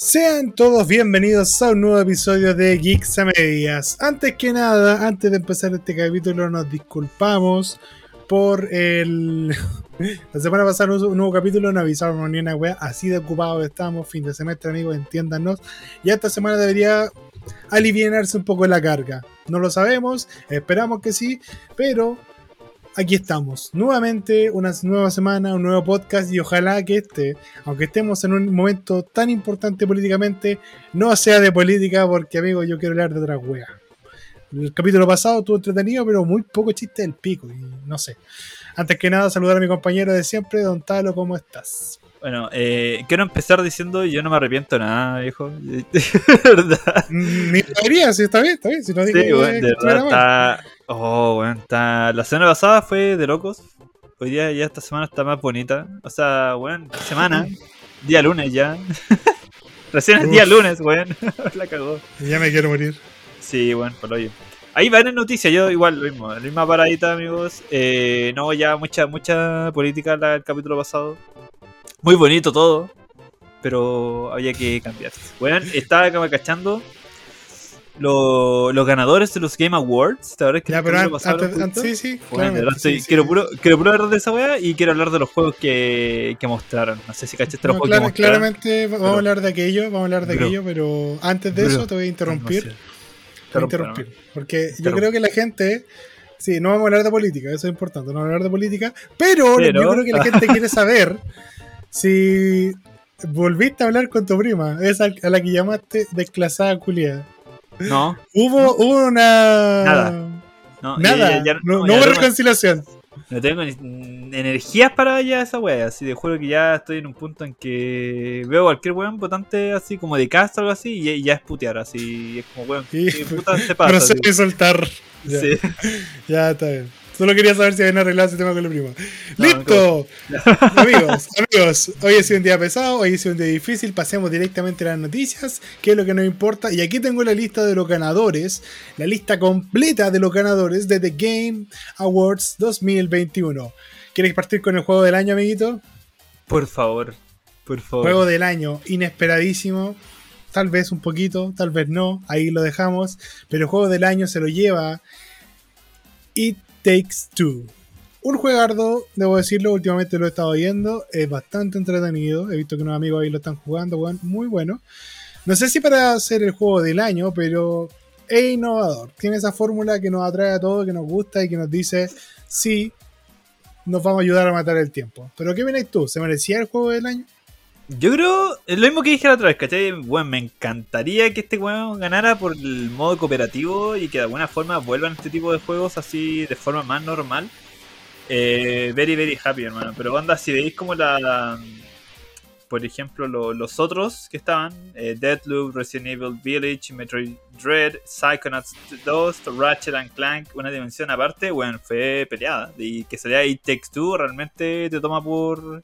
Sean todos bienvenidos a un nuevo episodio de Geeks a Medias. Antes que nada, antes de empezar este capítulo, nos disculpamos por el. La semana pasada un nuevo capítulo, no avisamos ni una wea, así de ocupados estamos, fin de semestre, amigos, entiéndanos. Y esta semana debería aliviarse un poco la carga. No lo sabemos, esperamos que sí, pero aquí estamos. Nuevamente, una nueva semana, un nuevo podcast y ojalá que este, aunque estemos en un momento tan importante políticamente, no sea de política porque, amigo, yo quiero hablar de otra wea. El capítulo pasado estuvo entretenido, pero muy poco chiste del pico, y no sé. Antes que nada, saludar a mi compañero de siempre, Don Talo, ¿cómo estás? Bueno, eh, quiero empezar diciendo yo no me arrepiento de nada, viejo. De verdad. Ni debería, si está bien, está bien. Si no digo Sí, bueno, de verdad está. Oh, bueno, está. La semana pasada fue de locos. Hoy día ya esta semana está más bonita. O sea, bueno, semana. Día lunes ya. Recién es día lunes, weón. la cagó. Ya me quiero morir. Sí, bueno, por hoy. Ahí van en noticias, yo igual lo mismo, la misma paradita, amigos. Eh, no, ya mucha, mucha política la- el capítulo pasado. Muy bonito todo, pero había que cambiar. Bueno, estaba cachando lo- los ganadores de los Game Awards. ¿Te acuerdas que Ya, pero antes, sí, sí. Bueno, verdad sí, sí. quiero, puro, quiero puro hablar de esa weá y quiero hablar de los juegos que, que mostraron. No sé si cachaste los No, juegos que mostraron. claramente vamos a hablar de aquello, vamos a hablar de Bro. aquello, pero antes de Bro. eso te voy a interrumpir. No sé. Te voy a interrumpir. Porque yo creo que la gente. Sí, no vamos a hablar de política, eso es importante, no vamos a hablar de política. Pero, Pero- yo creo que la gente quiere saber si volviste a hablar con tu prima, esa a la que llamaste desclasada culiada. No, Hubo, una. Nada. no, Nada, ya- ya- no, no, no ya hubo reconciliación. No tengo ni- energías para ya esa wea, así de juro que ya estoy en un punto en que veo cualquier weón votante así como de casa o algo así y, y ya es putear, así es como weón, Y- ¿qué puta se pasa? Así? a soltar. Ya, Sí. ya está bien. Solo quería saber si habían arreglado ese tema con la prima. No, ¡Listo! amigos, amigos, hoy ha sido un día pesado, hoy ha sido un día difícil. Pasemos directamente a las noticias, que es lo que nos importa. Y aquí tengo la lista de los ganadores, la lista completa de los ganadores de The Game Awards 2021. ¿Quieres partir con el juego del año, amiguito? Por favor, por favor. Juego del año, inesperadísimo. Tal vez un poquito, tal vez no. Ahí lo dejamos. Pero el juego del año se lo lleva It Takes Two. Un juegardo, debo decirlo, últimamente lo he estado viendo. Es bastante entretenido. He visto que unos amigos ahí lo están jugando, muy bueno. No sé si para hacer el juego del año, pero es innovador. Tiene esa fórmula que nos atrae a todos, que nos gusta y que nos dice, sí, nos vamos a ayudar a matar el tiempo. Pero ¿qué vienes tú? ¿Se merecía el juego del año? Yo creo, es lo mismo que dije la otra vez, ¿cachai? Bueno, me encantaría que este weón ganara por el modo cooperativo y que de alguna forma vuelvan este tipo de juegos así de forma más normal. Eh, very, very happy, hermano. Pero onda, si veis como la... por ejemplo, lo- los otros que estaban, eh, Deadloop, Resident Evil Village, Metroid Dread, Psychonauts 2, Ratchet and Clank, una dimensión aparte, bueno, fue peleada. Y que sería It Takes Two realmente te toma por,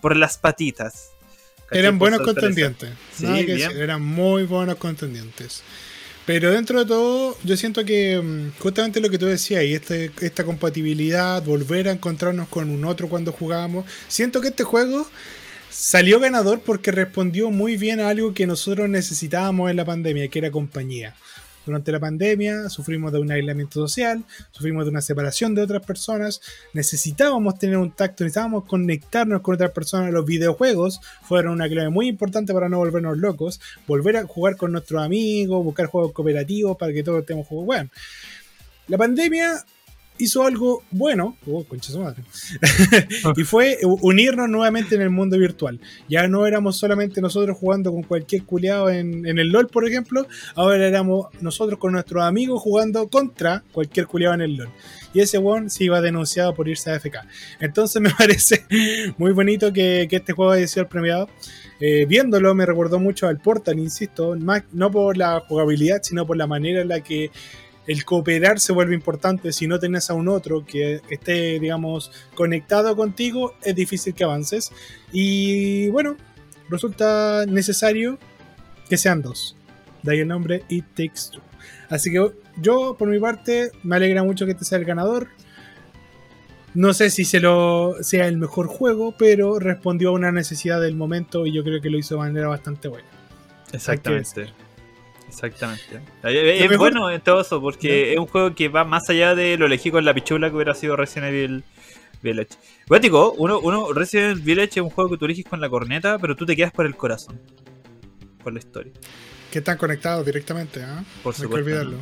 por las patitas. Eran buenos contendientes. Sí, Nada que bien. decir, eran muy buenos contendientes. Pero dentro de todo, yo siento que mm, justamente lo que tú decías, y este, esta compatibilidad, volver a encontrarnos con un otro cuando jugábamos, siento que este juego salió ganador porque respondió muy bien a algo que nosotros necesitábamos en la pandemia, que era compañía. Durante la pandemia sufrimos de un aislamiento social, sufrimos de una separación de otras personas, necesitábamos tener un tacto, necesitábamos conectarnos con otras personas. Los videojuegos fueron una clave muy importante para no volvernos locos, volver a jugar con nuestros amigos, buscar juegos cooperativos para que todos estemos jugando. Bueno, la pandemia hizo algo bueno, oh, y fue unirnos nuevamente en el mundo virtual. Ya no éramos solamente nosotros jugando con cualquier culeado en, el LOL, por ejemplo, ahora éramos nosotros con nuestros amigos jugando contra cualquier culeado en el LOL. Y ese one se iba denunciado por irse a AFK. Entonces me parece muy bonito que, este juego haya sido premiado. Eh, viéndolo me recordó mucho al Portal, insisto, no por la jugabilidad, sino por la manera en la que el cooperar se vuelve importante. Si no tenés a un otro que esté, digamos, conectado contigo, es difícil que avances. Y bueno, resulta necesario que sean dos. De ahí el nombre It Takes Two. Así que yo, por mi parte, me alegra mucho que este sea el ganador. No sé si sea el mejor juego, pero respondió a una necesidad del momento y yo creo que lo hizo de manera bastante buena. Exactamente. Exactamente. Es, bueno en todo eso, porque es un juego que va más allá de lo elegí con la pichula que hubiera sido Resident Evil Village. Bueno, uno, uno, Resident Evil Village es un juego que tú eliges con la corneta, pero tú te quedas por el corazón. Por la historia. Que están conectados directamente, ¿ah? Por supuesto. hay que olvidarlo.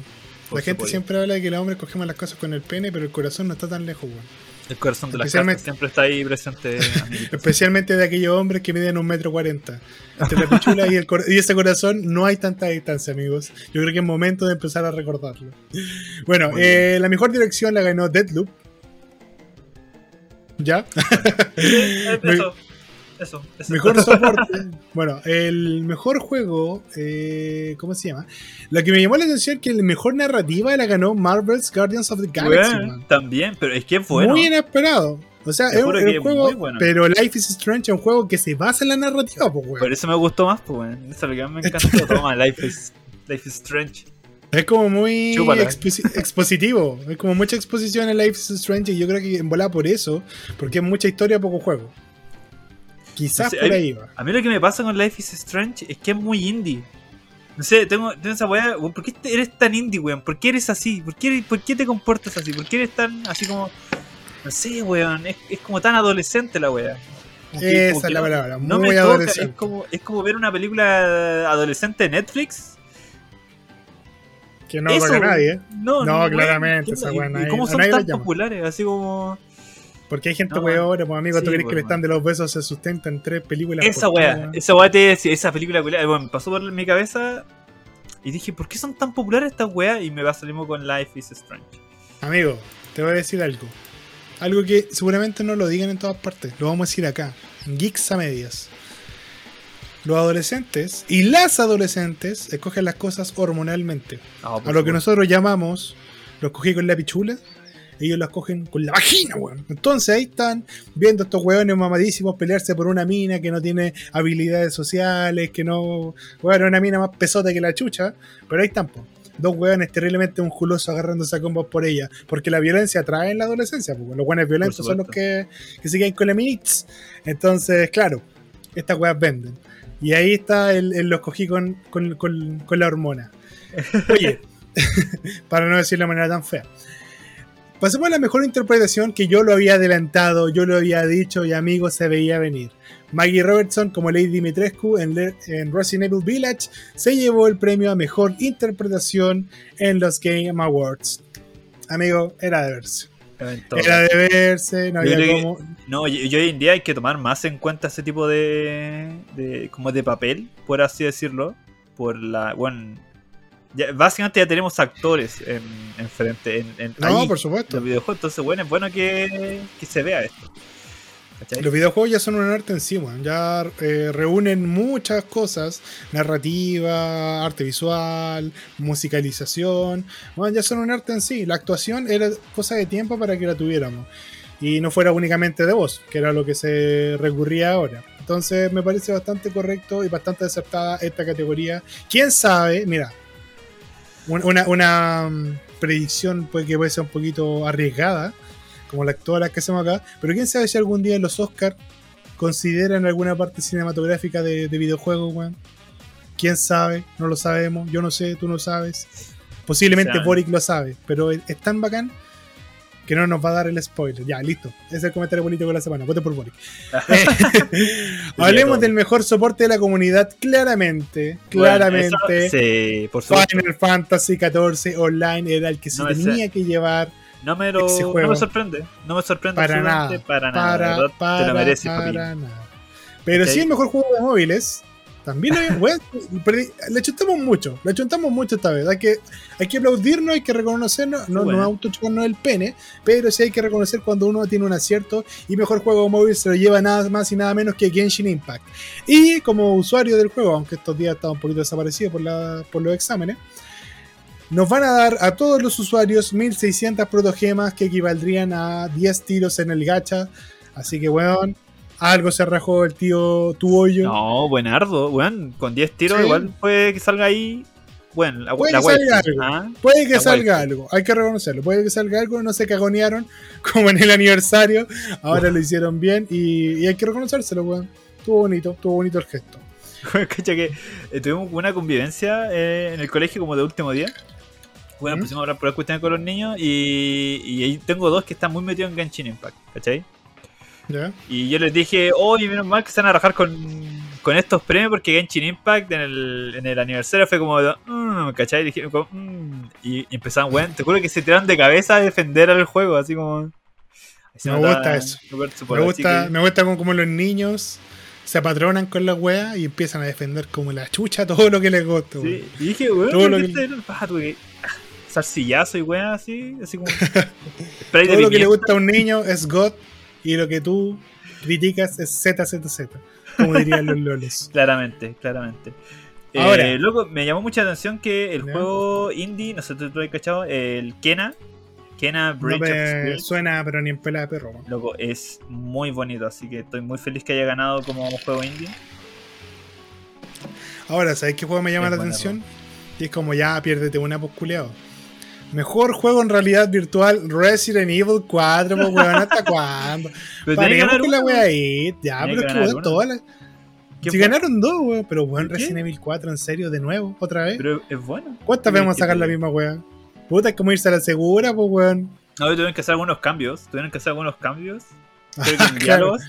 la gente siempre habla de que los hombres cogemos las cosas con el pene, pero el corazón no está tan lejos, weón. El corazón de la casa siempre está ahí presente. Especialmente de aquellos hombres que miden un metro cuarenta. Entre la pichula y, el y ese corazón no hay tanta distancia, amigos. Yo creo que es momento de empezar a recordarlo. Bueno, eh, la mejor dirección la ganó Deadloop. ¿Ya? eso. Eso, Mejor soporte. bueno, el mejor juego, eh, ¿cómo se llama? Lo que me llamó la atención es que la mejor narrativa la ganó Marvel's Guardians of the Galaxy. también, pero es que es bueno. Muy inesperado. O sea, es un, juego, pero Life is Strange es un juego que se basa en la narrativa, pues, Por eso me gustó más, pues, Eso es lo que me encantó. Toma, Life is, Life is Strange. Es como muy expositivo. Es como mucha exposición en Life is Strange y yo creo que en bola por eso, porque es mucha historia, poco juego. Quizás por ahí va. A mí lo que me pasa con Life is Strange es que es muy indie. No sé, tengo, tengo esa weá. ¿Por qué eres tan indie, weón? ¿Por qué eres así? ¿Por qué, ¿Por qué te comportas así? ¿Por qué eres tan así como.? No sé, weón. Es, es como tan adolescente la weá. Esa es la palabra. No muy adolescente. Es como, es como ver una película adolescente de Netflix. Que no toca a nadie, ¿eh? No, no, claramente. Esa weá, ¿Y cómo son tan populares? Así como. Porque hay gente weón, pues amigo, ¿tú crees que el pues, stand de los besos se sustenta en tres películas? Esa weá, esa weá te esa película, bueno, pasó por mi cabeza y dije, ¿por qué son tan populares estas weas? Y me va salimos con Life is Strange. Amigo, te voy a decir algo. Algo que seguramente no lo digan en todas partes. Lo vamos a decir acá. En Geeks a medias. Los adolescentes y las adolescentes escogen las cosas hormonalmente. Ah, a lo que nosotros llamamos, lo escogí con la pichula, ellos las cogen con la vagina, weón. Entonces ahí están viendo estos weones mamadísimos pelearse por una mina que no tiene habilidades sociales, que no. Bueno, una mina más pesota que la chucha, pero ahí están, po. Dos weones terriblemente unjulosos agarrándose a combos por ella. Porque la violencia atrae en la adolescencia, porque los weones violentos son los que, que se quedan con la minits. Entonces, claro, estas weas venden. Y ahí está el, el lo escogí con, con, con la hormona. Oye, para no decirlo de manera tan fea. Pasemos a la mejor interpretación que yo lo había adelantado, yo lo había dicho y amigos se veía venir. Maggie Robertson como Lady Dimitrescu en, en Resident Evil Village se llevó el premio a mejor interpretación en los Game Awards. Amigo, era de verse. Era de verse, no había como... No, y, hoy en día hay que tomar más en cuenta ese tipo de, de como de papel, por así decirlo, por la, bueno, básicamente ya tenemos actores en, en frente. En, no, por supuesto. Los videojuegos, entonces, bueno, es bueno que, que se vea esto. Los videojuegos ya son un arte en sí, ya eh, reúnen muchas cosas, narrativa, arte visual, musicalización, bueno, ya son un arte en sí. La actuación era cosa de tiempo para que la tuviéramos y no fuera únicamente de voz, que era lo que se recurría ahora. Entonces me parece bastante correcto y bastante aceptada esta categoría. ¿Quién sabe? Mira, una, una mm, predicción puede que puede ser un poquito arriesgada, como la actual que hacemos acá, pero quién sabe si algún día los Oscars consideran alguna parte cinematográfica de, videojuegos, weón. Quién sabe, no lo sabemos, yo no sé, tú no sabes. Posiblemente Boric lo sabe, pero es tan bacán que no nos va a dar el spoiler. Ya, listo. Ese es el comentario político de la semana. Vote por Boric. Hablemos del mejor soporte de la comunidad. Claramente, claramente. sí, por Final Fantasy XIV Online era el que se tenía que llevar. No me, lo, no me sorprende. No me sorprende. Para nada. Para nada. Para, te lo mereces, para nada. Pero sí el mejor juego de móviles también le chuntamos mucho, le chuntamos mucho esta vez. Hay que, hay que aplaudirnos, hay que reconocernos, no, no autochocarnos el pene, pero sí hay que reconocer cuando uno tiene un acierto y mejor juego móvil se lo lleva nada más y nada menos que Genshin Impact. Y como usuario del juego, aunque estos días está un poquito desaparecido por, la, por los exámenes, nos van a dar a todos los usuarios 1600 protogemas que equivaldrían a 10 tiros en el gacha. Así que, weón, algo se rajó el tío tu hoyo. No, buenardo, weón. Con 10 tiros igual puede que salga ahí. Bueno, la, puede, que salga algo, ¿ah? puede que salga algo, hay que reconocerlo. Puede que salga algo, no se cagonearon como en el aniversario. Ahora lo hicieron bien y, hay que reconocérselo, weón. Estuvo bonito, estuvo bonito el gesto. Cacha que eh, tuvimos una convivencia eh, en el colegio como de último día. Bueno, ¿Mm? pusimos a hablar por las cuestiones con los niños y, y ahí tengo dos que están muy metidos en Genshin Impact, ¿cachai? Y yo les dije, oye, menos mal que se van a rajar con, con estos premios porque Genshin Impact en el, en el aniversario fue como, mm, ¿cachai? Y, dije, como, mm, y, y empezaban, weón, te juro que se tiraron de cabeza a defender al juego, así como... así Me gusta eso. Me gusta, que- me gusta como, como los niños se apatronan con la wea y empiezan a defender como la chucha todo lo que les gusta. Sí, y dije, weón, Todo ¿por lo que- este no- ah, tuve y weón así, así como... Todo lo que le gusta a un niño es God y lo que tú criticas es ZZZ, como dirían los loles. Claramente, claramente. Ahora. Eh, loco, me llamó mucha atención que el juego indie, no sé si tú lo has cachado, el Kena, Kena No Bridge of me Spirits, suena, pero ni en pelada de perro. weón. loco, es muy bonito, así que estoy muy feliz que haya ganado como juego indie. Ahora, ¿sabes qué juego me llama Es la atención? Y es como ya, piérdete una posculeado. Mejor juego en realidad virtual Resident Evil 4, pues weón, ¿hasta cuándo? Pero que la wea ahí. Ya, pero que es que weón, todas las. ¿Qué Si fue? ganaron dos, weón, pero weón. Resident Evil 4, en serio, de nuevo, otra vez. Pero es bueno. ¿Cuántas ¿qué veces vamos a sacar la misma wea? Puta, es como irse a la segura, pues weón. No, tuvieron que hacer algunos cambios, tuvieron que hacer algunos cambios. Creo que en Claro. diálogos,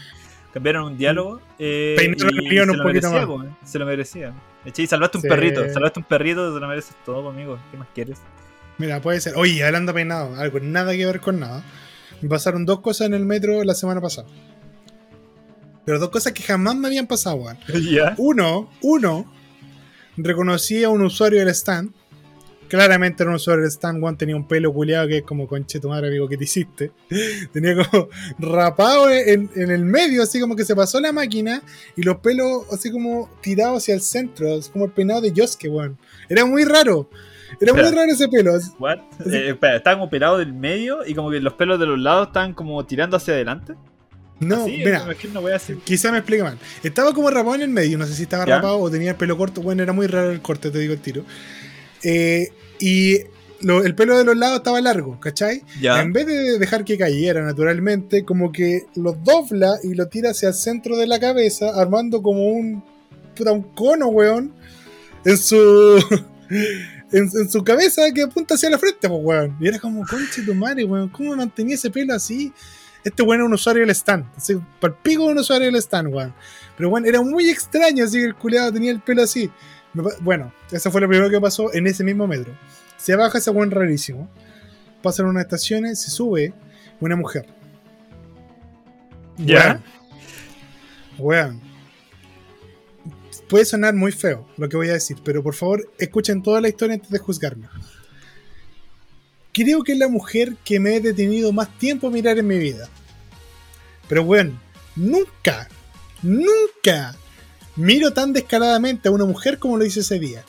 cambiaron un diálogo. Eh, Peinaron y el guion se un lo poquito merecía, más. se lo merecía. Eché, y salvaste un Sí. perrito, salvaste un perrito, te lo mereces todo, amigo. ¿Qué más quieres? Mira, puede ser. Oye, hablando peinado, algo nada que ver con nada. Me pasaron dos cosas en el metro la semana pasada. Pero dos cosas que jamás me habían pasado, weón. Uno, uno, reconocí a un usuario del stand. Claramente era un usuario del stand, weón, tenía un pelo culeado que es como conche tu madre, amigo, que te hiciste. Tenía como rapado en, en el medio, así como que se pasó la máquina y los pelos así como tirados hacia el centro, así como el peinado de Yosuke, weón. Era muy raro. Era muy raro ese pelo. What? Eh, espera, estaba como pelado del medio y como que los pelos de los lados estaban como tirando hacia adelante. No, Así, mira, me una wea así. quizá me explique mal. Estaba como rapado en el medio, no sé si estaba ¿Ya? rapado o tenía el pelo corto. Bueno, era muy raro el corte, te digo el tiro. Eh, y lo- el pelo de los lados estaba largo, ¿cachai? Ya. En vez de dejar que cayera naturalmente, como que lo dobla y lo tira hacia el centro de la cabeza, armando como un, puta, un cono, weón, en su. En, en su cabeza que apunta hacia la frente, pues, weón. Y era como, conche tu madre, weón. ¿Cómo mantenía ese pelo así? Este weón era un usuario del stand. Así, palpico un usuario del stand, weón. Pero bueno, era muy extraño, así que el culeado tenía el pelo así. Bueno, eso fue lo primero que pasó en ese mismo metro. Se baja ese weón rarísimo. Pasan unas estaciones, se sube una mujer. Ya. Weón. Weón. Puede sonar muy feo lo que voy a decir, pero por favor escuchen toda la historia antes de juzgarme. Creo que es la mujer que me he detenido más tiempo a mirar en mi vida. Pero weón, nunca, nunca miro tan descaradamente a una mujer como lo hice ese día.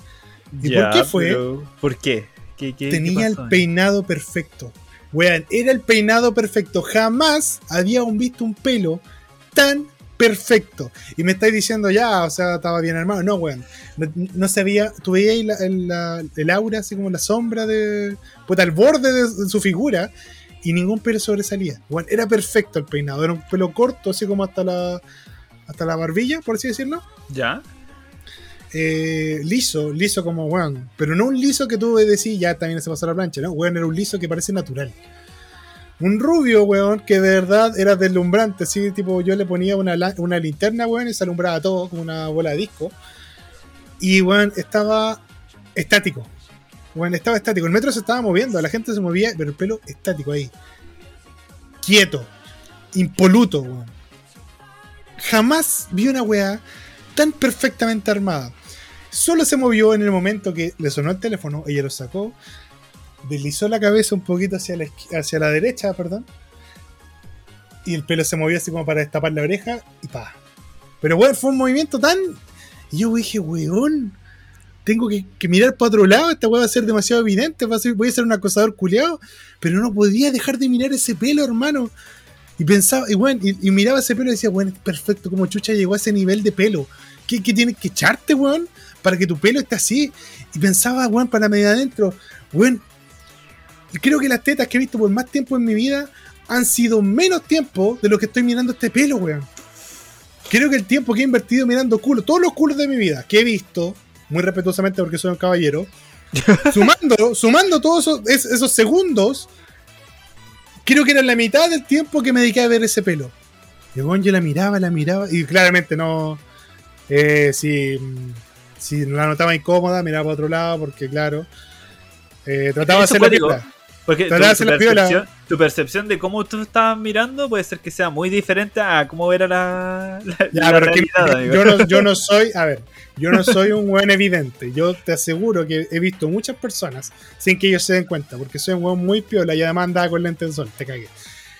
¿Y por qué fue? pero- ¿Por qué? ¿Qué, qué- Tenía qué el peinado perfecto. Weón, era el peinado perfecto. Jamás había visto un pelo tan perfecto. Y me estáis diciendo ya, o sea, estaba bien armado. No, weón. No, veía, tú veías la- el, la- el aura, así como la sombra de. Puta, el borde de, de su figura. Y ningún pelo sobresalía. Weón, era perfecto el peinado. Era un pelo corto, así como hasta la. Hasta la barbilla, por así decirlo ¿Ya? eh, liso, liso como weón. Pero no un liso que tú decís, ya también se pasó la plancha, ¿no? Weón, era un liso que parece natural. Un rubio, weón, que de verdad era deslumbrante, así, tipo, yo le ponía una, linterna, weón, y se alumbraba todo como una bola de disco. Y, weón, estaba estático. Weón, estaba estático. El metro se estaba moviendo, la gente se movía, pero el pelo estático ahí. Quieto. Impoluto, weón. Jamás vi una weá tan perfectamente armada. Solo se movió en el momento que le sonó el teléfono, ella lo sacó, deslizó la cabeza un poquito hacia la, hacia la derecha, perdón, y el pelo se movió así como para destapar la oreja y pa. Pero bueno, fue un movimiento tan... Y yo dije, weón, tengo que, mirar para otro lado, esta weá va a ser demasiado evidente, voy a ser un acosador culeado, pero no podía dejar de mirar ese pelo, hermano. Y pensaba, y bueno, y, miraba ese pelo y decía, bueno, perfecto, como chucha llegó a ese nivel de pelo. ¿Qué, qué tienes que echarte, weón? Para que tu pelo esté así. Y pensaba, weón, para medio adentro, weón. Creo que las tetas que he visto por más tiempo en mi vida han sido menos tiempo de lo que estoy mirando este pelo, weón. creo que el tiempo que he invertido mirando culos, todos los culos de mi vida que he visto, muy respetuosamente porque soy un caballero, sumando, sumando todos esos, esos segundos, creo que era la mitad del tiempo que me dediqué a ver ese pelo. Y bueno, yo la miraba, la miraba, y claramente no. Eh, si, si la notaba incómoda, miraba para otro lado, porque claro. Eh, trataba de hacer la. Porque tu, tu, percepción, tu, percepción, de cómo tú estabas mirando puede ser que sea muy diferente a cómo era la, la, ya, la realidad. Yo no, yo no soy, a ver, yo no soy un buen evidente. Yo te aseguro que he visto muchas personas sin que ellos se den cuenta, porque soy un buen muy piola y además andaba con lente de sol, te cagué.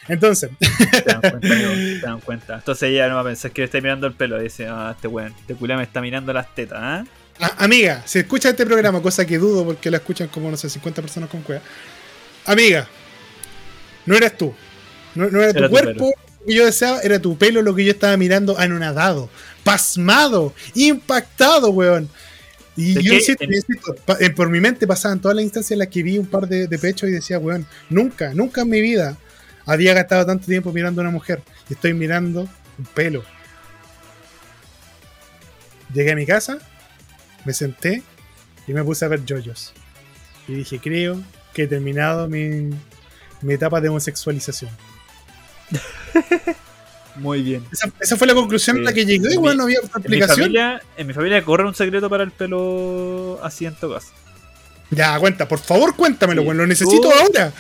Entonces. Te dan cuenta, te dan cuenta. Entonces ella no va a pensar que le está mirando el pelo. Dice, ah, este weón, este culo me está mirando las tetas, ¿ah? Amiga, si escucha este programa, cosa que dudo porque la escuchan como, no sé, 50 personas con cueva. Amiga, no eras tú. No, era, tu cuerpo lo que yo deseaba, era tu pelo lo que yo estaba mirando anonadado, pasmado, impactado, weón. Y yo insisto, por mi mente pasaban todas las instancias en las que vi un par de, de pechos y decía, weón, nunca, nunca en mi vida había gastado tanto tiempo mirando a una mujer. Y estoy mirando un pelo. Llegué a mi casa, me senté y me puse a ver yoyos. Y dije, creo que he terminado mi, mi etapa de homosexualización. Muy bien. Esa, fue la conclusión a la que llegué, igual no había otra explicación. En mi, familia, corre un secreto para el pelo así en todo Ya, cuenta, por favor cuéntamelo, sí. lo necesito ahora.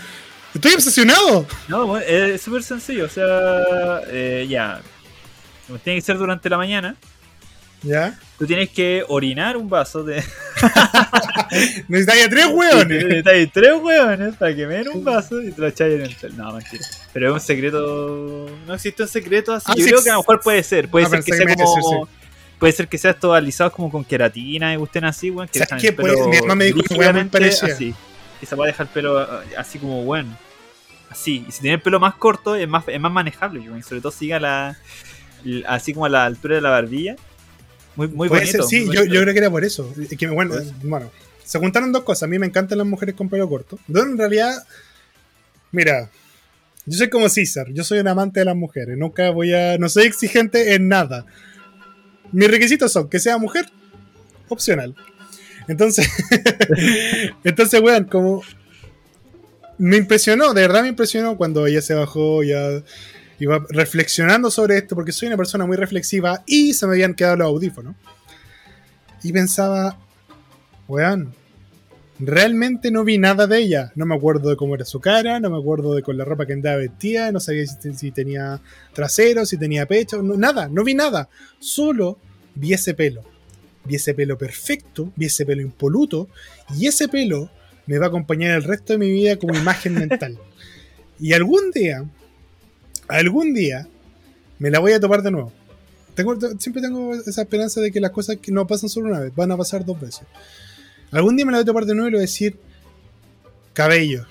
Estoy obsesionado. No, es súper sencillo. O sea, eh, ya. Tiene que ser durante la mañana. ¿Ya? Tú tienes que orinar un vaso de. Necesitas tres hueones. Necesitas tres hueones para que me den un vaso y te lo echáis en el. No, mentira. Pero es un secreto. No existe un secreto así. Ah, Yo creo que a lo mejor puede ser. Puede ah, ser que sea como. Puede ser que sea esto alisado como con queratina y gusten así, weón. Que ¿Sabes qué? Pues, mi mamá me dijo que parecía. Así. Que se puede dejar el pelo eh, así como bueno. Así. Y si tiene el pelo más corto, es más, es más manejable, weón. Sobre todo siga la. Así como a la altura de la barbilla muy, muy bonito. sí, yo, yo, creo que era por eso. Que, bueno, bueno, se juntaron dos cosas. A mí me encantan las mujeres con pelo corto. Yo en realidad, mira, yo soy como César. Yo soy un amante de las mujeres. Nunca voy a. No soy exigente en nada. Mis requisitos son que sea mujer, opcional. Entonces, entonces, weón, como me impresionó, de verdad me impresionó cuando ella se bajó, ya iba reflexionando sobre esto porque soy una persona muy reflexiva y se me habían quedado los audífonos. Y pensaba, weón, realmente no vi nada de ella. No me acuerdo de cómo era su cara, no me acuerdo de con la ropa que andaba vestida, no sabía si, tenía trasero, si tenía pecho, nada, no vi nada. Solo vi ese pelo. Vi ese pelo perfecto, vi ese pelo impoluto y ese pelo me va a acompañar el resto de mi vida como imagen mental. Y algún día algún día me la voy a topar de nuevo. Tengo, siempre tengo esa esperanza de que las cosas que no pasan solo una vez, van a pasar dos veces. Algún día me la voy a topar de nuevo y le voy a decir, cabello.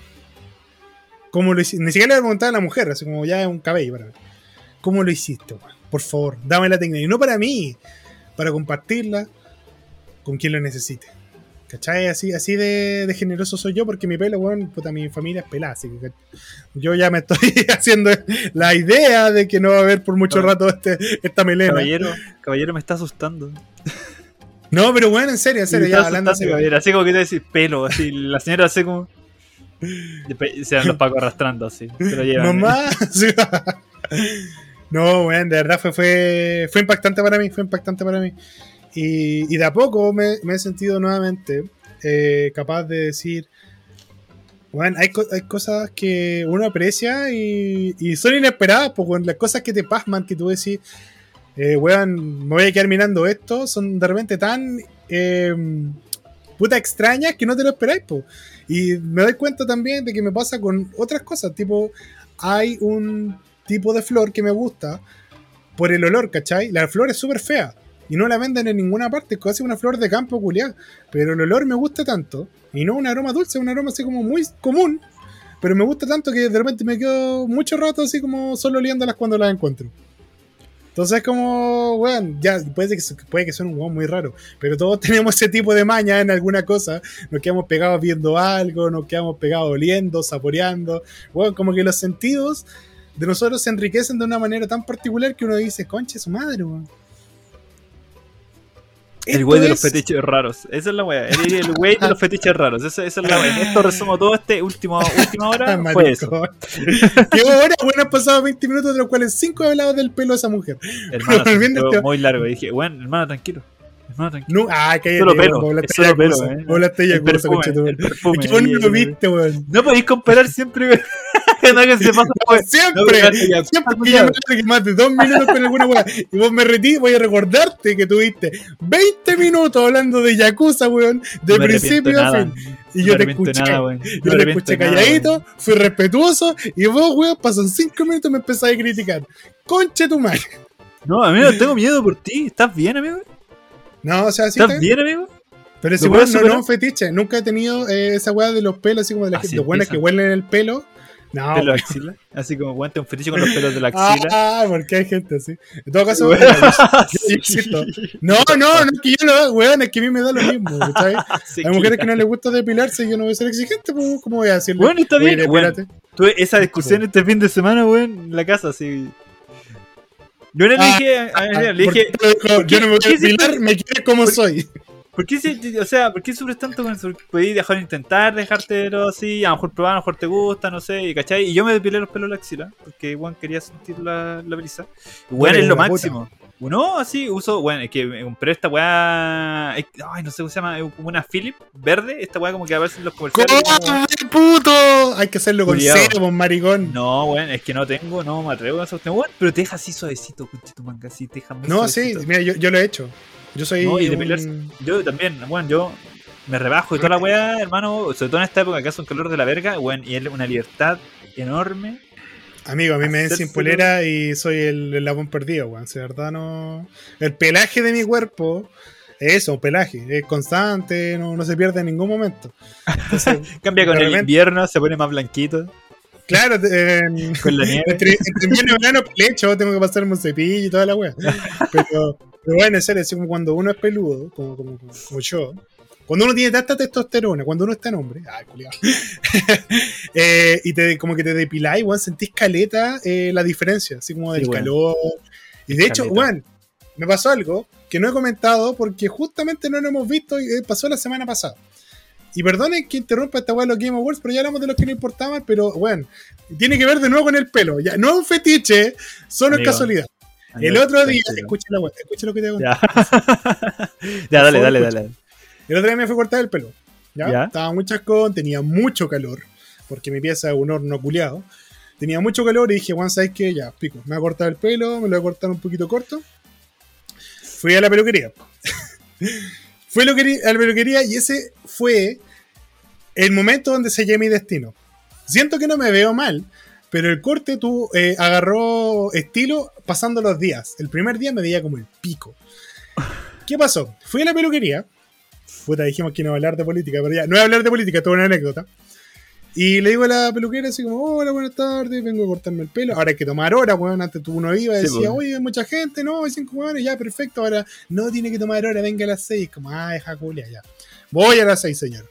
¿Cómo lo hiciste? Ni siquiera le voy a preguntar a la mujer, así como ya es un cabello para ver. ¿Cómo lo hiciste, Por favor, dame la técnica. Y no para mí, para compartirla con quien lo necesite. ¿Cachai? Así, así de, generoso soy yo porque mi pelo, bueno, puta, mi familia es pelada, así que yo ya me estoy haciendo la idea de que no va a haber por mucho rato este, esta melena. Caballero, caballero me está asustando. No, pero bueno, en serio, en serio, ya hablando así. así como que te decís pelo, así, la señora hace como... Se dan los pacos arrastrando así. Llevan. Mamá. no, bueno, de verdad fue, fue, fue impactante para mí, fue impactante para mí. Y, de a poco me, he sentido nuevamente eh, capaz de decir, bueno, hay, hay, cosas que uno aprecia y, son inesperadas, porque las cosas que te pasman, que tú decís, eh, weón, me voy a quedar mirando esto, son de repente tan em, puta extrañas que no te lo esperáis, po. Y me doy cuenta también de que me pasa con otras cosas, tipo, hay un tipo de flor que me gusta por el olor, ¿cachai? La flor es súper fea y no la venden en ninguna parte, es casi una flor de campo culiada. Pero el olor me gusta tanto, y no un aroma dulce, un aroma así como muy común, pero me gusta tanto que de repente me quedo mucho rato así como solo oliéndolas cuando las encuentro. Entonces como, weón, ya puede que, puede que un weón muy raro, pero todos tenemos ese tipo de maña en alguna cosa. Nos quedamos pegados viendo algo, nos quedamos pegados oliendo, saboreando. Weón, como que los sentidos de nosotros se enriquecen de una manera tan particular que uno dice, conche su madre, weón. El güey de los fetiches raros. Esa es la weá. El güey de los fetiches raros. Esa, esa es la weá. Esto resumo todo este último última hora. fue eso. Qué hora, bueno, han pasado 20 minutos, de los cuales 5 hablado del pelo de esa mujer. Hermano, se muy largo. Y dije, bueno, hermano, tranquilo. Hermano, tranquilo. No, ah, que solo pelo. Es solo pelo, eh. Hablaste ya, perfume, el perfume. Es que vos no lo viste, weón. No podéis comparar siempre, que se pasa, siempre, siempre que yo me que más de dos minutos con alguna weá y vos me retí, voy a recordarte que tuviste 20 minutos hablando de Yakuza, weón, de principio a fin. Y yo te escuché, yo te escuché calladito, fui respetuoso y vos, weón, pasan 5 minutos y me empezaste a criticar. Conche tu madre. No, amigo, tengo miedo por ti. ¿Estás bien, amigo? No, o sea, sí. ¿Estás bien, amigo? Pero ese weón no, no un fetiche. Nunca he tenido eh, esa weá de los pelos, así como de la gente. Los buenos que huelen el pelo no. Así como guante un fetiche con los pelos de la axila. Ah, porque hay gente así. En todo caso, No, no, no es que yo lo weón, es que a mí me da lo mismo, ¿sabes? hay mujeres que no les gusta depilarse y yo no voy a ser exigente, pues, ¿cómo voy a decirle? Bueno, está bien, weón. Tuve esa discusión este fin de semana, weón, en la casa, así. Yo le ah, dije, a, a, le dije, yo no me voy a depilar, me quiero como soy. ¿Por qué, o sea, ¿por qué sufres tanto con eso? Podéis dejar de intentar dejártelo así, a lo mejor probar, a lo mejor te gusta, no sé, y ¿cachai? Y yo me depilé los pelos de la axila, porque Juan quería sentir la, la brisa. Bueno, es lo máximo. No, así uso, bueno, es que compré esta weá. Ay, no sé cómo se llama, como una Philip verde. Esta weá como que a veces los comerciales. ¡Cómo, puto! Hay que hacerlo con cero, maricón. No, weón, es que no tengo, no me atrevo a eso. pero te deja así suavecito, tu manga, así, te deja muy No, sí, mira, yo, yo lo he hecho. Yo soy. Yo también, bueno, yo me rebajo y toda la weá, hermano, sobre todo en esta época que hace un calor de la verga, bueno, y es una libertad enorme. Amigo, a mí me ven sin polera y soy el, el perdido, weón. Si verdad no. El pelaje de mi cuerpo, eso, un pelaje, es constante, no, no se pierde en ningún momento. Cambia con el invierno, se pone más blanquito. Claro, con la nieve. Entre, invierno y verano, lecho, tengo que pasarme un cepillo y toda la weá. Pero pero bueno, en serio, como cuando uno es peludo, como, como, como yo, cuando uno tiene tanta testosterona, cuando uno está en hombre, ay, culiado, eh, y te, como que te depiláis, igual sentís caleta eh, la diferencia, así como del calor. Y de hecho, Juan, me pasó algo que no he comentado porque justamente no lo hemos visto y eh, pasó la semana pasada. Y perdonen que interrumpa esta weá los Game Awards, pero ya hablamos de los que no importaban, pero bueno, tiene que ver de nuevo con el pelo. Ya, no es un fetiche, solo es casualidad. El otro día, escucha, la, escucha lo que te hago. Ya, ya dale, dale, dale. El otro día me fui a cortar el pelo. ¿ya? Estaba muy chascón, tenía mucho calor, porque mi pieza es un horno culiado. Tenía mucho calor y dije, Juan, ¿sabes qué? Ya, pico, me voy a cortar el pelo, me lo voy a cortar un poquito corto. Fui a la peluquería. Fui a la peluquería y ese fue el momento donde sellé mi destino. Siento que no me veo mal, pero el corte tú eh, agarró estilo pasando los días. El primer día me veía como el pico. ¿Qué pasó? Fui a la peluquería. Puta, dijimos que no iba a hablar de política, pero ya, no voy a hablar de política, es una anécdota. Y le digo a la peluquera así como, hola, buenas tardes, vengo a cortarme el pelo. Ahora hay que tomar hora, weón. Antes tú uno iba y decía, oye, hay mucha gente, no, hay cinco weones, ya, perfecto. Ahora no tiene que tomar hora, venga a las seis. Como, ah, deja culia, ya. Voy a las seis, señor.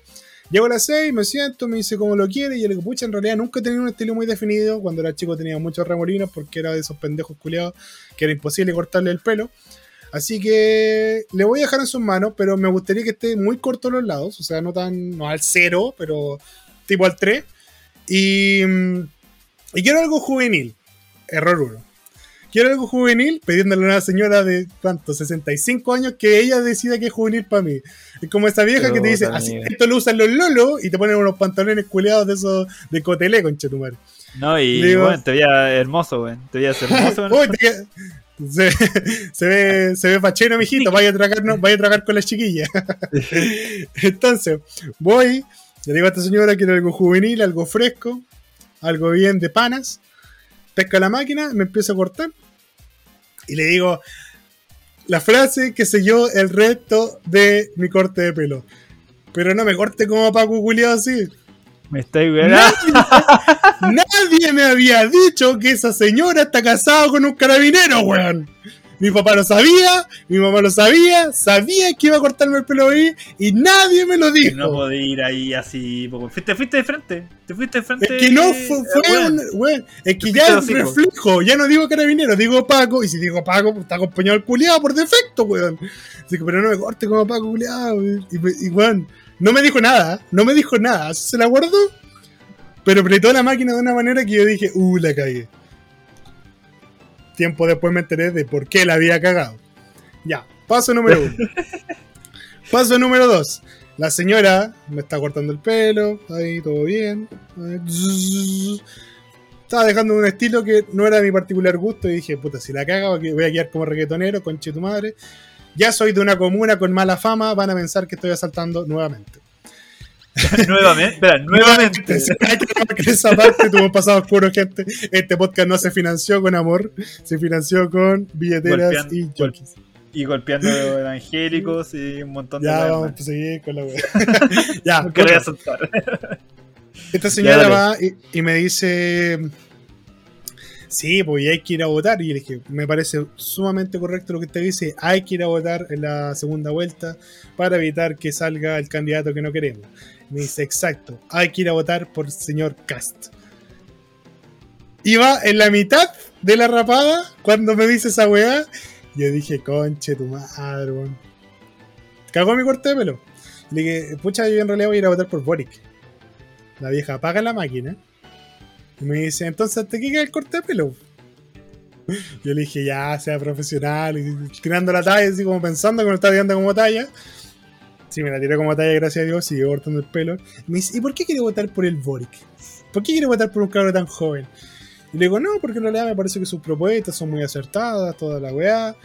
Llego a las 6, me siento, me dice cómo lo quiere. Y yo le digo, pucha, en realidad nunca he tenido un estilo muy definido. Cuando era chico tenía muchos remolinos porque era de esos pendejos culiados que era imposible cortarle el pelo. Así que le voy a dejar en sus manos, pero me gustaría que esté muy corto a los lados. O sea, no tan, no al cero, pero tipo al 3. Y, mm, y quiero algo juvenil. Error 1 quiero algo juvenil, pidiéndole a una señora de, ¿cuánto? 65 años que ella decida que es juvenil para mí. Es como esta vieja que te dice, así, esto lo usan los lolos y te ponen unos pantalones culeados de esos de cotelé, conchetumare. No, y bueno, te veía hermoso, güey. Te veías hermoso. se, se, ve, se ve fachero, mijito. Vaya a tragar, no, vaya a tragar con las chiquillas. Entonces, voy, le digo a esta señora quiero algo juvenil, algo fresco, algo bien de panas. Pesca la máquina, me empieza a cortar y le digo la frase que selló el resto de mi corte de pelo. Pero no me corte como Paco Culeado así. Me estoy viendo. Nadie, me había dicho que esa señora está casada con un carabinero, weón. Mi papá lo sabía, mi mamá lo sabía, sabía que iba a cortarme el pelo ahí y nadie me lo dijo. No podía ir ahí así. Te fuiste de frente. Te fuiste de frente. Es que no fue, fue un, bueno, es que ya es reflejo. Ya no digo carabinero, digo Paco. Y si digo Paco, pues está acompañado el culiado por defecto, weón. Así que, pero no me corte como Paco culiado. Y, y, weón, no me dijo nada. No me dijo nada. Se la guardó. Pero apretó la máquina de una manera que yo dije, uh, la cagué tiempo después me enteré de por qué la había cagado. Ya, paso número uno. paso número dos. La señora me está cortando el pelo, ahí todo bien. Estaba dejando un estilo que no era de mi particular gusto y dije, puta, si la cago voy a quedar como reggaetonero, conche tu madre. Ya soy de una comuna con mala fama, van a pensar que estoy asaltando nuevamente. nuevamente, espera, nuevamente. esa parte tuvo pasado oscuro, gente. Este podcast no se financió con amor, se financió con billeteras y jokes. Y golpeando evangélicos y un montón de Ya, vamos a seguir con la wea. ya, voy a soltar. Esta señora va y, me dice. Sí, pues hay que ir a votar. Y le dije, me parece sumamente correcto lo que usted dice. Hay que ir a votar en la segunda vuelta para evitar que salga el candidato que no queremos. Me dice, exacto, hay que ir a votar por señor Cast. Iba en la mitad de la rapada cuando me dice esa weá. Yo dije, conche tu madre, weón. Cagó mi corte de pelo. Le dije, pucha, yo en realidad voy a ir a votar por Boric. La vieja apaga la máquina. Y me dice, entonces, ¿te queda el corte de pelo? Yo le dije, ya, sea profesional. Y tirando la talla, así como pensando que me estaba tirando como talla. Sí, me la tiré como talla, gracias a Dios, sigue cortando el pelo. Me dice, ¿y por qué quiere votar por el Boric? ¿Por qué quiere votar por un cabrón tan joven? Y le digo, no, porque en realidad me parece que sus propuestas son muy acertadas, toda la weá.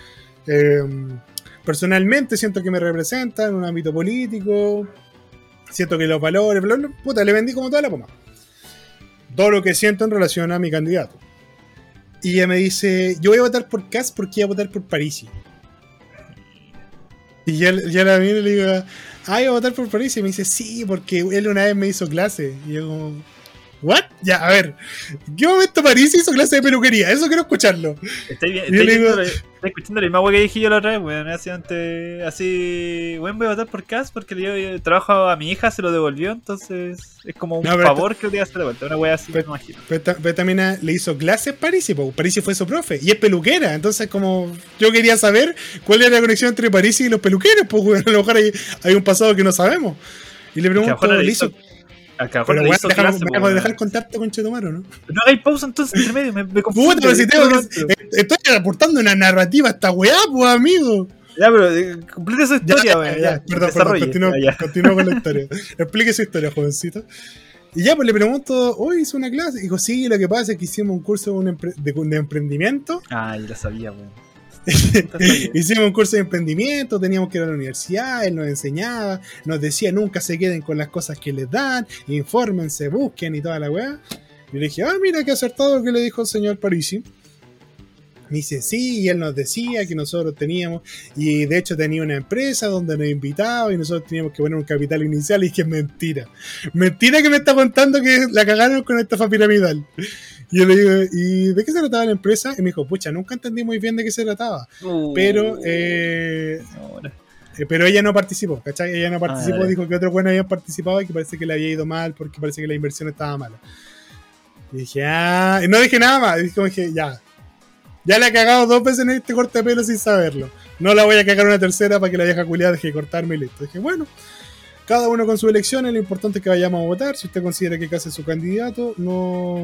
Em, personalmente siento que me representan en un ámbito político. Siento que los valores, puta, le vendí como toda la poma. Todo lo que siento en relación a mi candidato. Y ella me dice, yo voy a votar por Cass porque voy a votar por Parisi. Y ya, ya la y le digo, ah, a votar por París. Y me dice, sí, porque él una vez me hizo clase. Y yo como, ¿what? Ya, a ver, ¿en qué momento París hizo clase de peluquería? Eso quiero escucharlo. Estoy, bien, estoy, digo, estoy escuchando la misma hueá que dije yo la otra vez, weón. Así, así, weón, voy a votar por Cass porque le dio trabajo a mi hija, se lo devolvió, entonces es como un favor que le hacer de vuelta. Una wea así, pero, me imagino. Pero, también le hizo clases París, porque París fue su profe y es peluquera, entonces como yo quería saber cuál era la conexión entre París y los peluqueros, pues weón, a lo mejor hay, hay un pasado que no sabemos. Y le pregunto, le hizo. Acá, pero a dejar, voy a dejar contarte con Chetomaro, ¿no? No hagáis pausa entonces entre medio, me, me confundo. Puta, si tengo que, estoy aportando una narrativa a esta weá, pues amigo. Ya, pero eh, complete esa historia. Ya, ya, perdón, perdón, continúo, continúo con la historia. Explique su historia, jovencito. Y ya, pues le pregunto, hoy hizo una clase. Y dijo, sí, lo que pasa es que hicimos un curso de, de, de emprendimiento. Ah, ya lo sabía, weón. Hicimos un curso de emprendimiento, teníamos que ir a la universidad, él nos enseñaba, nos decía nunca se queden con las cosas que les dan, infórmense, busquen y toda la weá. Y le dije, ah, mira qué acertado lo que le dijo el señor Parisi. Me dice, sí, y él nos decía que nosotros teníamos, y de hecho tenía una empresa donde nos invitaba y nosotros teníamos que poner un capital inicial y que es mentira. Mentira que me está contando que la cagaron con esta piramidal. Y yo le digo, ¿y de qué se trataba la empresa? Y me dijo, pucha, nunca entendí muy bien de qué se trataba. Uh. pero, eh, eh, pero ella no participó, ¿cachai? Ella no participó, ah, dijo que otros buenos habían participado y que parece que le había ido mal porque parece que la inversión estaba mala. Y dije, ah, y no dije nada más. Y dije, ya, ya le he cagado dos veces en este corte de pelo sin saberlo. No la voy a cagar una tercera para que la vieja culiada deje de cortarme y listo. Dije, bueno, cada uno con su elección, lo importante es que vayamos a votar. Si usted considera que case su candidato, no,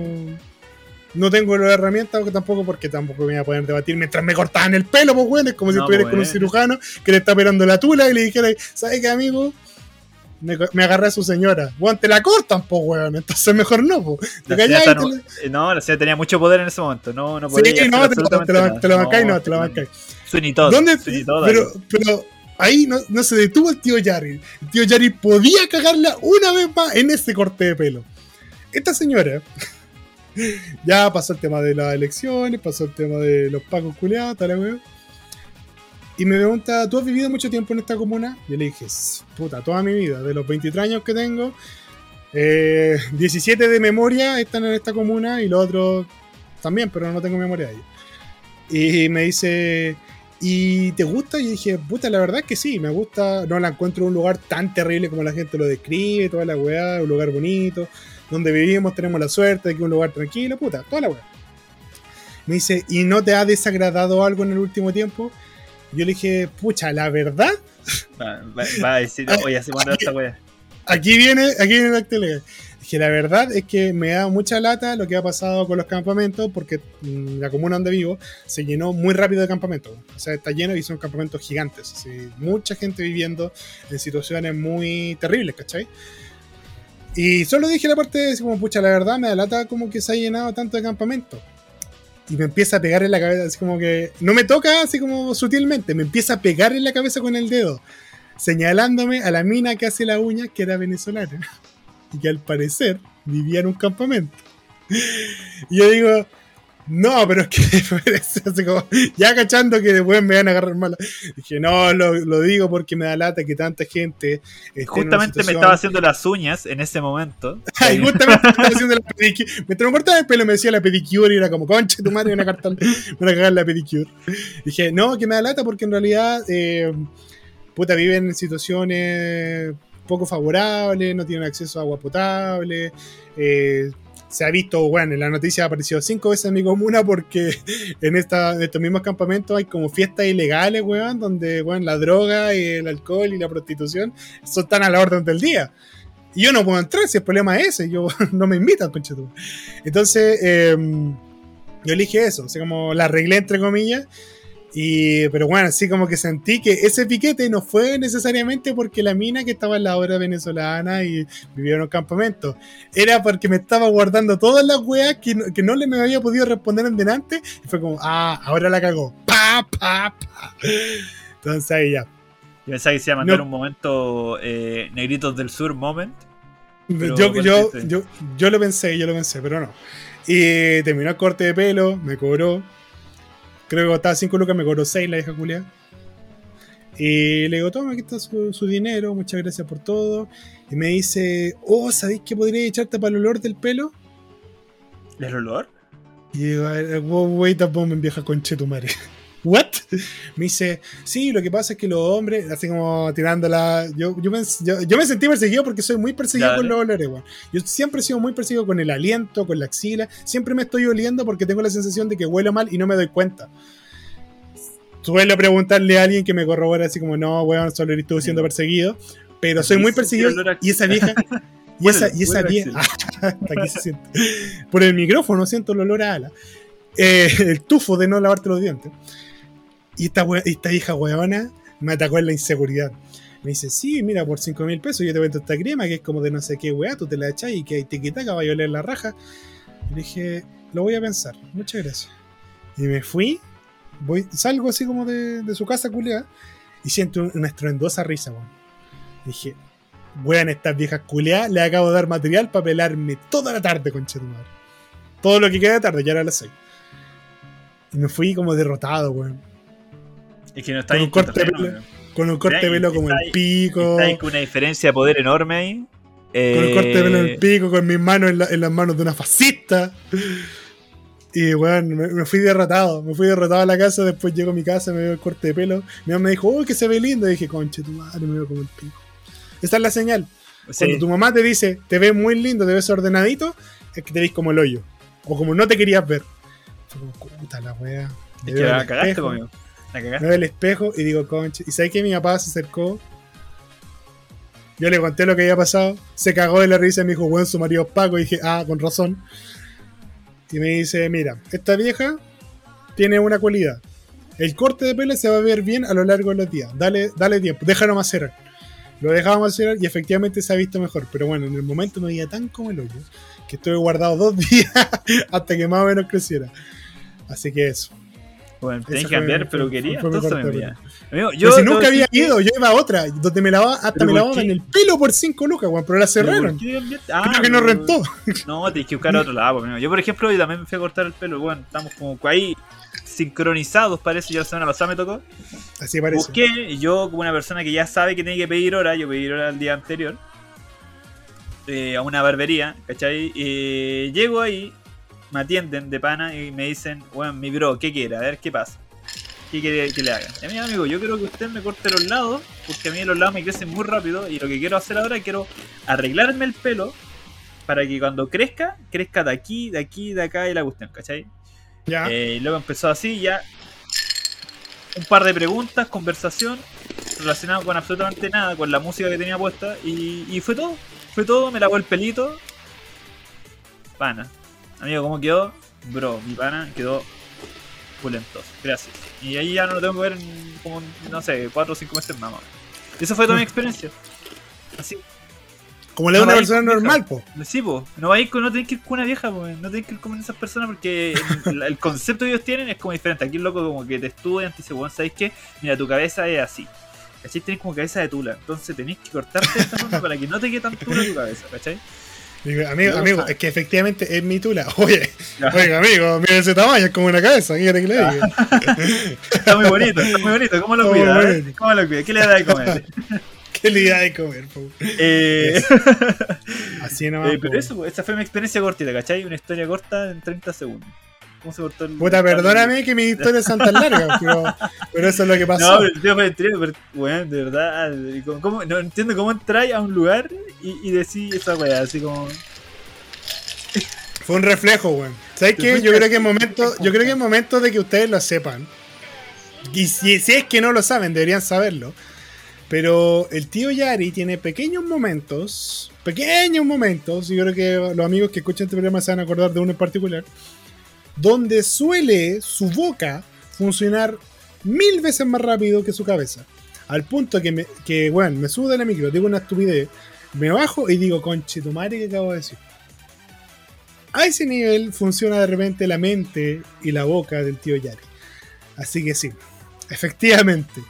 no tengo la herramienta, tampoco porque tampoco me voy a poder debatir mientras me cortaban el pelo, pues bueno, es como si estuvieras con un cirujano que le está operando la tula y le dijera, ¿sabes qué, amigo? Me, me, agarré a su señora. Weón, te la cortan, po, weón. Entonces mejor no, po. Te la no, no, la señora tenía mucho poder en ese momento. No, no podía. Sí, no, te, te, lo, te lo bancáis, no, te lo bancáis. Suenito. ¿Dónde? pero, pero ahí no, no, se detuvo el tío Yari. El tío Yari podía cagarla una vez más en este corte de pelo. Esta señora ya pasó el tema de las elecciones, pasó el tema de los pacos culeados, tal weón. Y me pregunta, ¿tú has vivido mucho tiempo en esta comuna? Y le dije, puta, toda mi vida, de los 23 años que tengo, 17 eh, de memoria están en esta comuna y los otros también, pero no tengo memoria de ellos. Y me dice, ¿y te gusta? Y dije, puta, la verdad es que sí, me gusta. No la encuentro en un lugar tan terrible como la gente lo describe, toda la weá, un lugar bonito. Donde vivimos tenemos la suerte de que un lugar tranquilo, puta, toda la weá. Me dice, ¿y no te ha desagradado algo en el último tiempo? Yo le dije, pucha, la verdad. Va, va- va a decir, oye, hace cuando esta wea. Aquí viene, aquí viene la actualidad. Dije, la verdad es que me da mucha lata lo que ha pasado con los campamentos, porque mm, la comuna donde vivo se llenó muy rápido de campamentos. O sea, está lleno y son campamentos gigantes. así, mucha gente viviendo en situaciones muy terribles, ¿cachai? Y solo dije la parte de como, pucha, la verdad me da lata como que se ha llenado tanto de campamentos. Y me empieza a pegar en la cabeza, así como que. No me toca así como sutilmente, me empieza a pegar en la cabeza con el dedo, señalándome a la mina que hace la uña que era venezolana. Y que al parecer vivía en un campamento. Y yo digo, no, pero es que como, ya cachando que después me van a agarrar mala. Dije, no, lo, lo digo porque me da lata que tanta gente. Justamente me estaba haciendo las uñas en ese momento. Ay, justamente me estaba haciendo la pedicure. Mientras me cortaba el pelo me decía la pedicure y era como, concha tu madre, me van a, cartar- me van a cagar la pedicure. Dije, no, que me da lata porque en realidad, eh, puta, viven en situaciones poco favorables, no tienen acceso a agua potable. eh, se ha visto, bueno, en la noticia ha aparecido cinco veces en mi comuna porque en, esta, en estos mismos campamentos hay como fiestas ilegales, weón, donde, weón, la droga y el alcohol y la prostitución son tan a la orden del día. Y yo no puedo entrar si el problema es ese, yo no me invitan, conchetum. Entonces, eh, yo elige eso, o sea, como la arreglé entre comillas. Y, pero bueno, así como que sentí que ese piquete no fue necesariamente porque la mina que estaba en la obra venezolana y vivía en un campamento. Era porque me estaba guardando todas las weas que, no- que no le me había podido responder en delante. Y fue como, ah, ahora la cagó. Pa, pa, pa. Entonces ahí ya. Yo pensaba que se iba a mandar No. un momento eh, Negritos del Sur moment. Yo, yo, yo, yo lo pensé, yo lo pensé, pero no. Y terminó el corte de pelo, me cobró. Creo que costaba 5 lucas, me cobró 6 la vieja culia. Y le digo, toma, aquí está su, su dinero, muchas gracias por todo. Y me dice, oh, ¿sabéis que podría echarte para el olor del pelo? ¿El olor? Y digo, "Eh, wow, wait a moment, vieja conche tu madre. ¿What? Me dice, sí, lo que pasa es que los hombres, así como tirándola. Yo, yo, me, yo, yo me sentí perseguido porque soy muy perseguido Dale. con los olores, weón. Yo siempre he sido muy perseguido con el aliento, con la axila. Siempre me estoy oliendo porque tengo la sensación de que huelo mal y no me doy cuenta. Suelo preguntarle a alguien que me corrobora así como, no, weón, solo estuve siendo perseguido. Pero soy muy perseguido y esa vieja. Y esa, y esa vieja. Se siente. Por el micrófono siento el olor a ala. Eh, el tufo de no lavarte los dientes. Y esta, we- esta hija weona me atacó en la inseguridad. Me dice, sí, mira, por 5 mil pesos yo te vendo esta crema que es como de no sé qué weá, tú te la echas y que ahí te quita, va a oler la raja. Le dije, lo voy a pensar, muchas gracias. Y me fui, salgo así como de, su casa culiada y siento un- una estruendosa risa, weón. Dije, weón, estas viejas culiadas le acabo de dar material para pelarme toda la tarde, concha de madre. Todo lo que queda de tarde, ya era las 6. Y me fui como derrotado, weón. Es que no está Con un corte pelo. Con un corte pelo como el pico. Con una diferencia de poder enorme ahí. Con Eh, el corte de pelo en el pico, con mis manos en, la- en las manos de una fascista. Y bueno, me, me fui derrotado. Me fui derrotado a la casa. Después llego a mi casa, me veo el corte de pelo. Mi mamá me dijo, uy, que se ve lindo. Y dije, conche tu madre, me veo como el pico. Esa es la señal. sí. Cuando tu mamá te dice, te ves muy lindo, te ves ordenadito, es que te ves como el hoyo. O como no te querías ver. Fue como, puta la wea. Es que la cagaste conmigo. Me veo al espejo y digo, conche. Y sabes que mi papá se acercó. Yo le conté lo que había pasado. Se cagó de la risa y me dijo, bueno, su marido es Paco. Y dije, ah, con razón. Y me dice, mira, esta vieja tiene una cualidad. El corte de pelo se va a ver bien a lo largo de los días. Dale, dale tiempo, déjalo macerar. Lo dejaba macerar y efectivamente se ha visto mejor. Pero bueno, en el momento me veía tan como el hoyo que estuve guardado dos días hasta que más o menos creciera. Así que eso. Bueno, tenés que cambiar fue- fue mi entonces, de mira. Amigo, Yo si nunca había que- ido, yo iba a otra, donde me lavaba, hasta ¿Pero me lavaban el pelo por 5 lucas, weón, pero la cerraron. ¿Pero? Ah, Creo que no pero- rentó. No, tenés que buscar a otro lado. amigo. Yo, por ejemplo, también me fui a cortar el pelo. Bueno, estamos como ahí sincronizados, parece. Ya la semana pasada me tocó. Así parece. Busqué, y yo como una persona que ya sabe que tiene que pedir hora, yo pedí hora el día anterior eh, a una barbería, ¿cachai? Eh, llego ahí, me atienden de pana y me dicen, weón, mi bro, ¿qué quiere? A ver qué pasa. ¿Qué quiere que le haga? Y a mí, amigo, yo quiero que usted me corte los lados, porque a mí los lados me crecen muy rápido y lo que quiero hacer ahora es quiero arreglarme el pelo para que cuando crezca, crezca de aquí, de aquí, de acá y la cuestión, ¿cachai? Ya. Eh, y luego empezó así, ya un par de preguntas, conversación, relacionado con absolutamente nada, con la música que tenía puesta, y, y fue todo. Fue todo, me lavó el pelito. Pana. Amigo, ¿cómo quedó? Bro, mi pana quedó pulentoso. Gracias. Y ahí ya no lo tengo que ver en como, no sé, 4 o 5 meses más. más. Y Esa fue toda mi experiencia. Así. Como le da no una persona normal, po. Sí, po. No vais con, no tenés que ir con una vieja, po. No tenés que ir con esas personas porque el, el concepto que ellos tienen es como diferente. Aquí el loco como que te estudian, te dice, bueno, ¿sabes qué? Mira, tu cabeza es así. ¿Cachai? Tenés como cabeza de tula. Entonces tenés que cortarte esta forma para que no te quede tan tula tu cabeza, ¿cachai? Digo, amigo, amigo, es que efectivamente es mi tula. Oye, oiga, amigo, mira ese tamaño, es como una cabeza, ¿qué que le diga? Está muy bonito, está muy bonito. ¿Cómo lo cuida? eh? ¿Cómo lo cuida? ¿Qué le da de comer? ¿Qué le da de comer, po? Eh, Así nomás. eh, pero po. eso, esa fue mi experiencia cortita, ¿cachai? Una historia corta en 30 segundos. ¿Cómo se cortó el Puta, perdóname que mis historias son tan largas, pero, pero eso es lo que pasó. No, pero el tío fue el trío, pero, weón, de verdad, y como- ¿cómo- no entiendo cómo entráis a un lugar y, y decís esa weá, así como. Fue un reflejo, weón. ¿Sabes qué? Yo creo que es momento, yo creo que es momento de que ustedes lo sepan. Y si, si es que no lo saben, deberían saberlo. Pero el tío Yari tiene pequeños momentos, pequeños momentos, y yo creo que los amigos que escuchan este programa se van a acordar de uno en particular, donde suele su boca funcionar mil veces más rápido que su cabeza. Al punto que, me, que bueno, me subo de la micro, digo una estupidez, me bajo y digo, conche tu madre, ¿qué acabo de decir? A ese nivel funciona de repente la mente y la boca del tío Yari. Así que sí, efectivamente,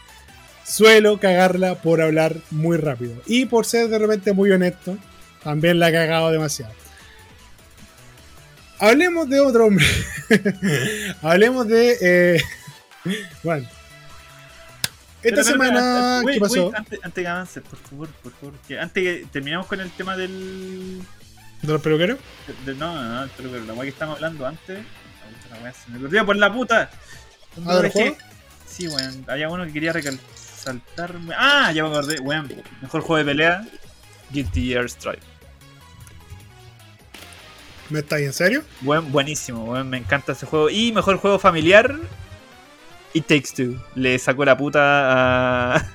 suelo cagarla por hablar muy rápido. Y por ser de repente muy honesto, también la he cagado demasiado. Hablemos de otro hombre. Hablemos de... eh, bueno. Esta Pero, pero, semana, pero, ¿qué wait, pasó? wait, antes, antes que avance, por favor, por favor. Que antes que terminamos con el tema del. ¿De los peluqueros? de- de- no, no, no, pero, pero la weá que estamos hablando antes. La weá se me perdió por la puta. ¿Ah, del juego? Sí, weón. Había uno que quería resaltarme. Ah, ya me acordé, weón. Mejor juego de pelea. Guilty Gear Strive. ¿Me estáis en serio? Buen, buenísimo, weón, me encanta ese juego. Y mejor juego familiar, It Takes Two. Le sacó la puta a,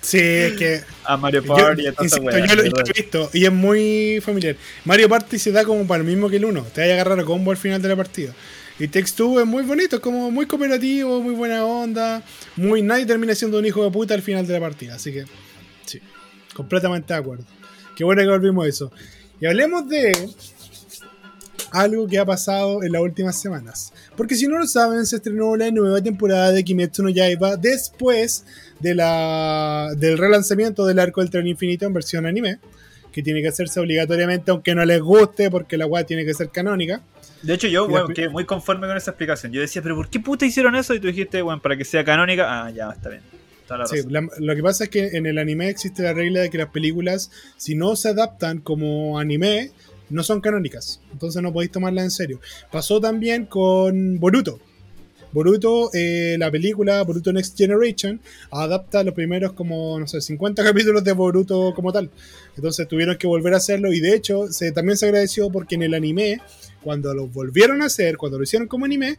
Sí, es que a Mario Yo, Party y a insisto, weá, yo lo, yo lo he visto y es muy familiar. Mario Party se da como para el mismo que el 1. Te vaya a agarrar a combo al final de la partida. Y Text 2 es muy bonito, es como muy cooperativo, muy buena onda. Muy nadie termina siendo un hijo de puta al final de la partida. Así que, sí, completamente de acuerdo. Qué bueno que volvimos a eso. Y hablemos de algo que ha pasado en las últimas semanas. Porque si no lo saben, se estrenó la nueva temporada de Kimetsu no Yaiba después de la, del relanzamiento del arco del tren infinito en versión anime. Que tiene que hacerse obligatoriamente, aunque no les guste, porque la weá tiene que ser canónica. De hecho, yo, weón, quedé muy conforme con esa explicación. Yo decía, pero ¿por qué puta hicieron eso? Y tú dijiste, weón, para que sea canónica. Ah, ya, está bien. La Sí, la- lo que pasa es que en el anime existe la regla de que las películas, si no se adaptan como anime, no son canónicas. Entonces no podéis tomarlas en serio. Pasó también con Boruto. Boruto, eh, la película Boruto Next Generation, adapta los primeros como, no sé, 50 capítulos de Boruto como tal. Entonces tuvieron que volver a hacerlo y de hecho se, también se agradeció porque en el anime, cuando lo volvieron a hacer, cuando lo hicieron como anime,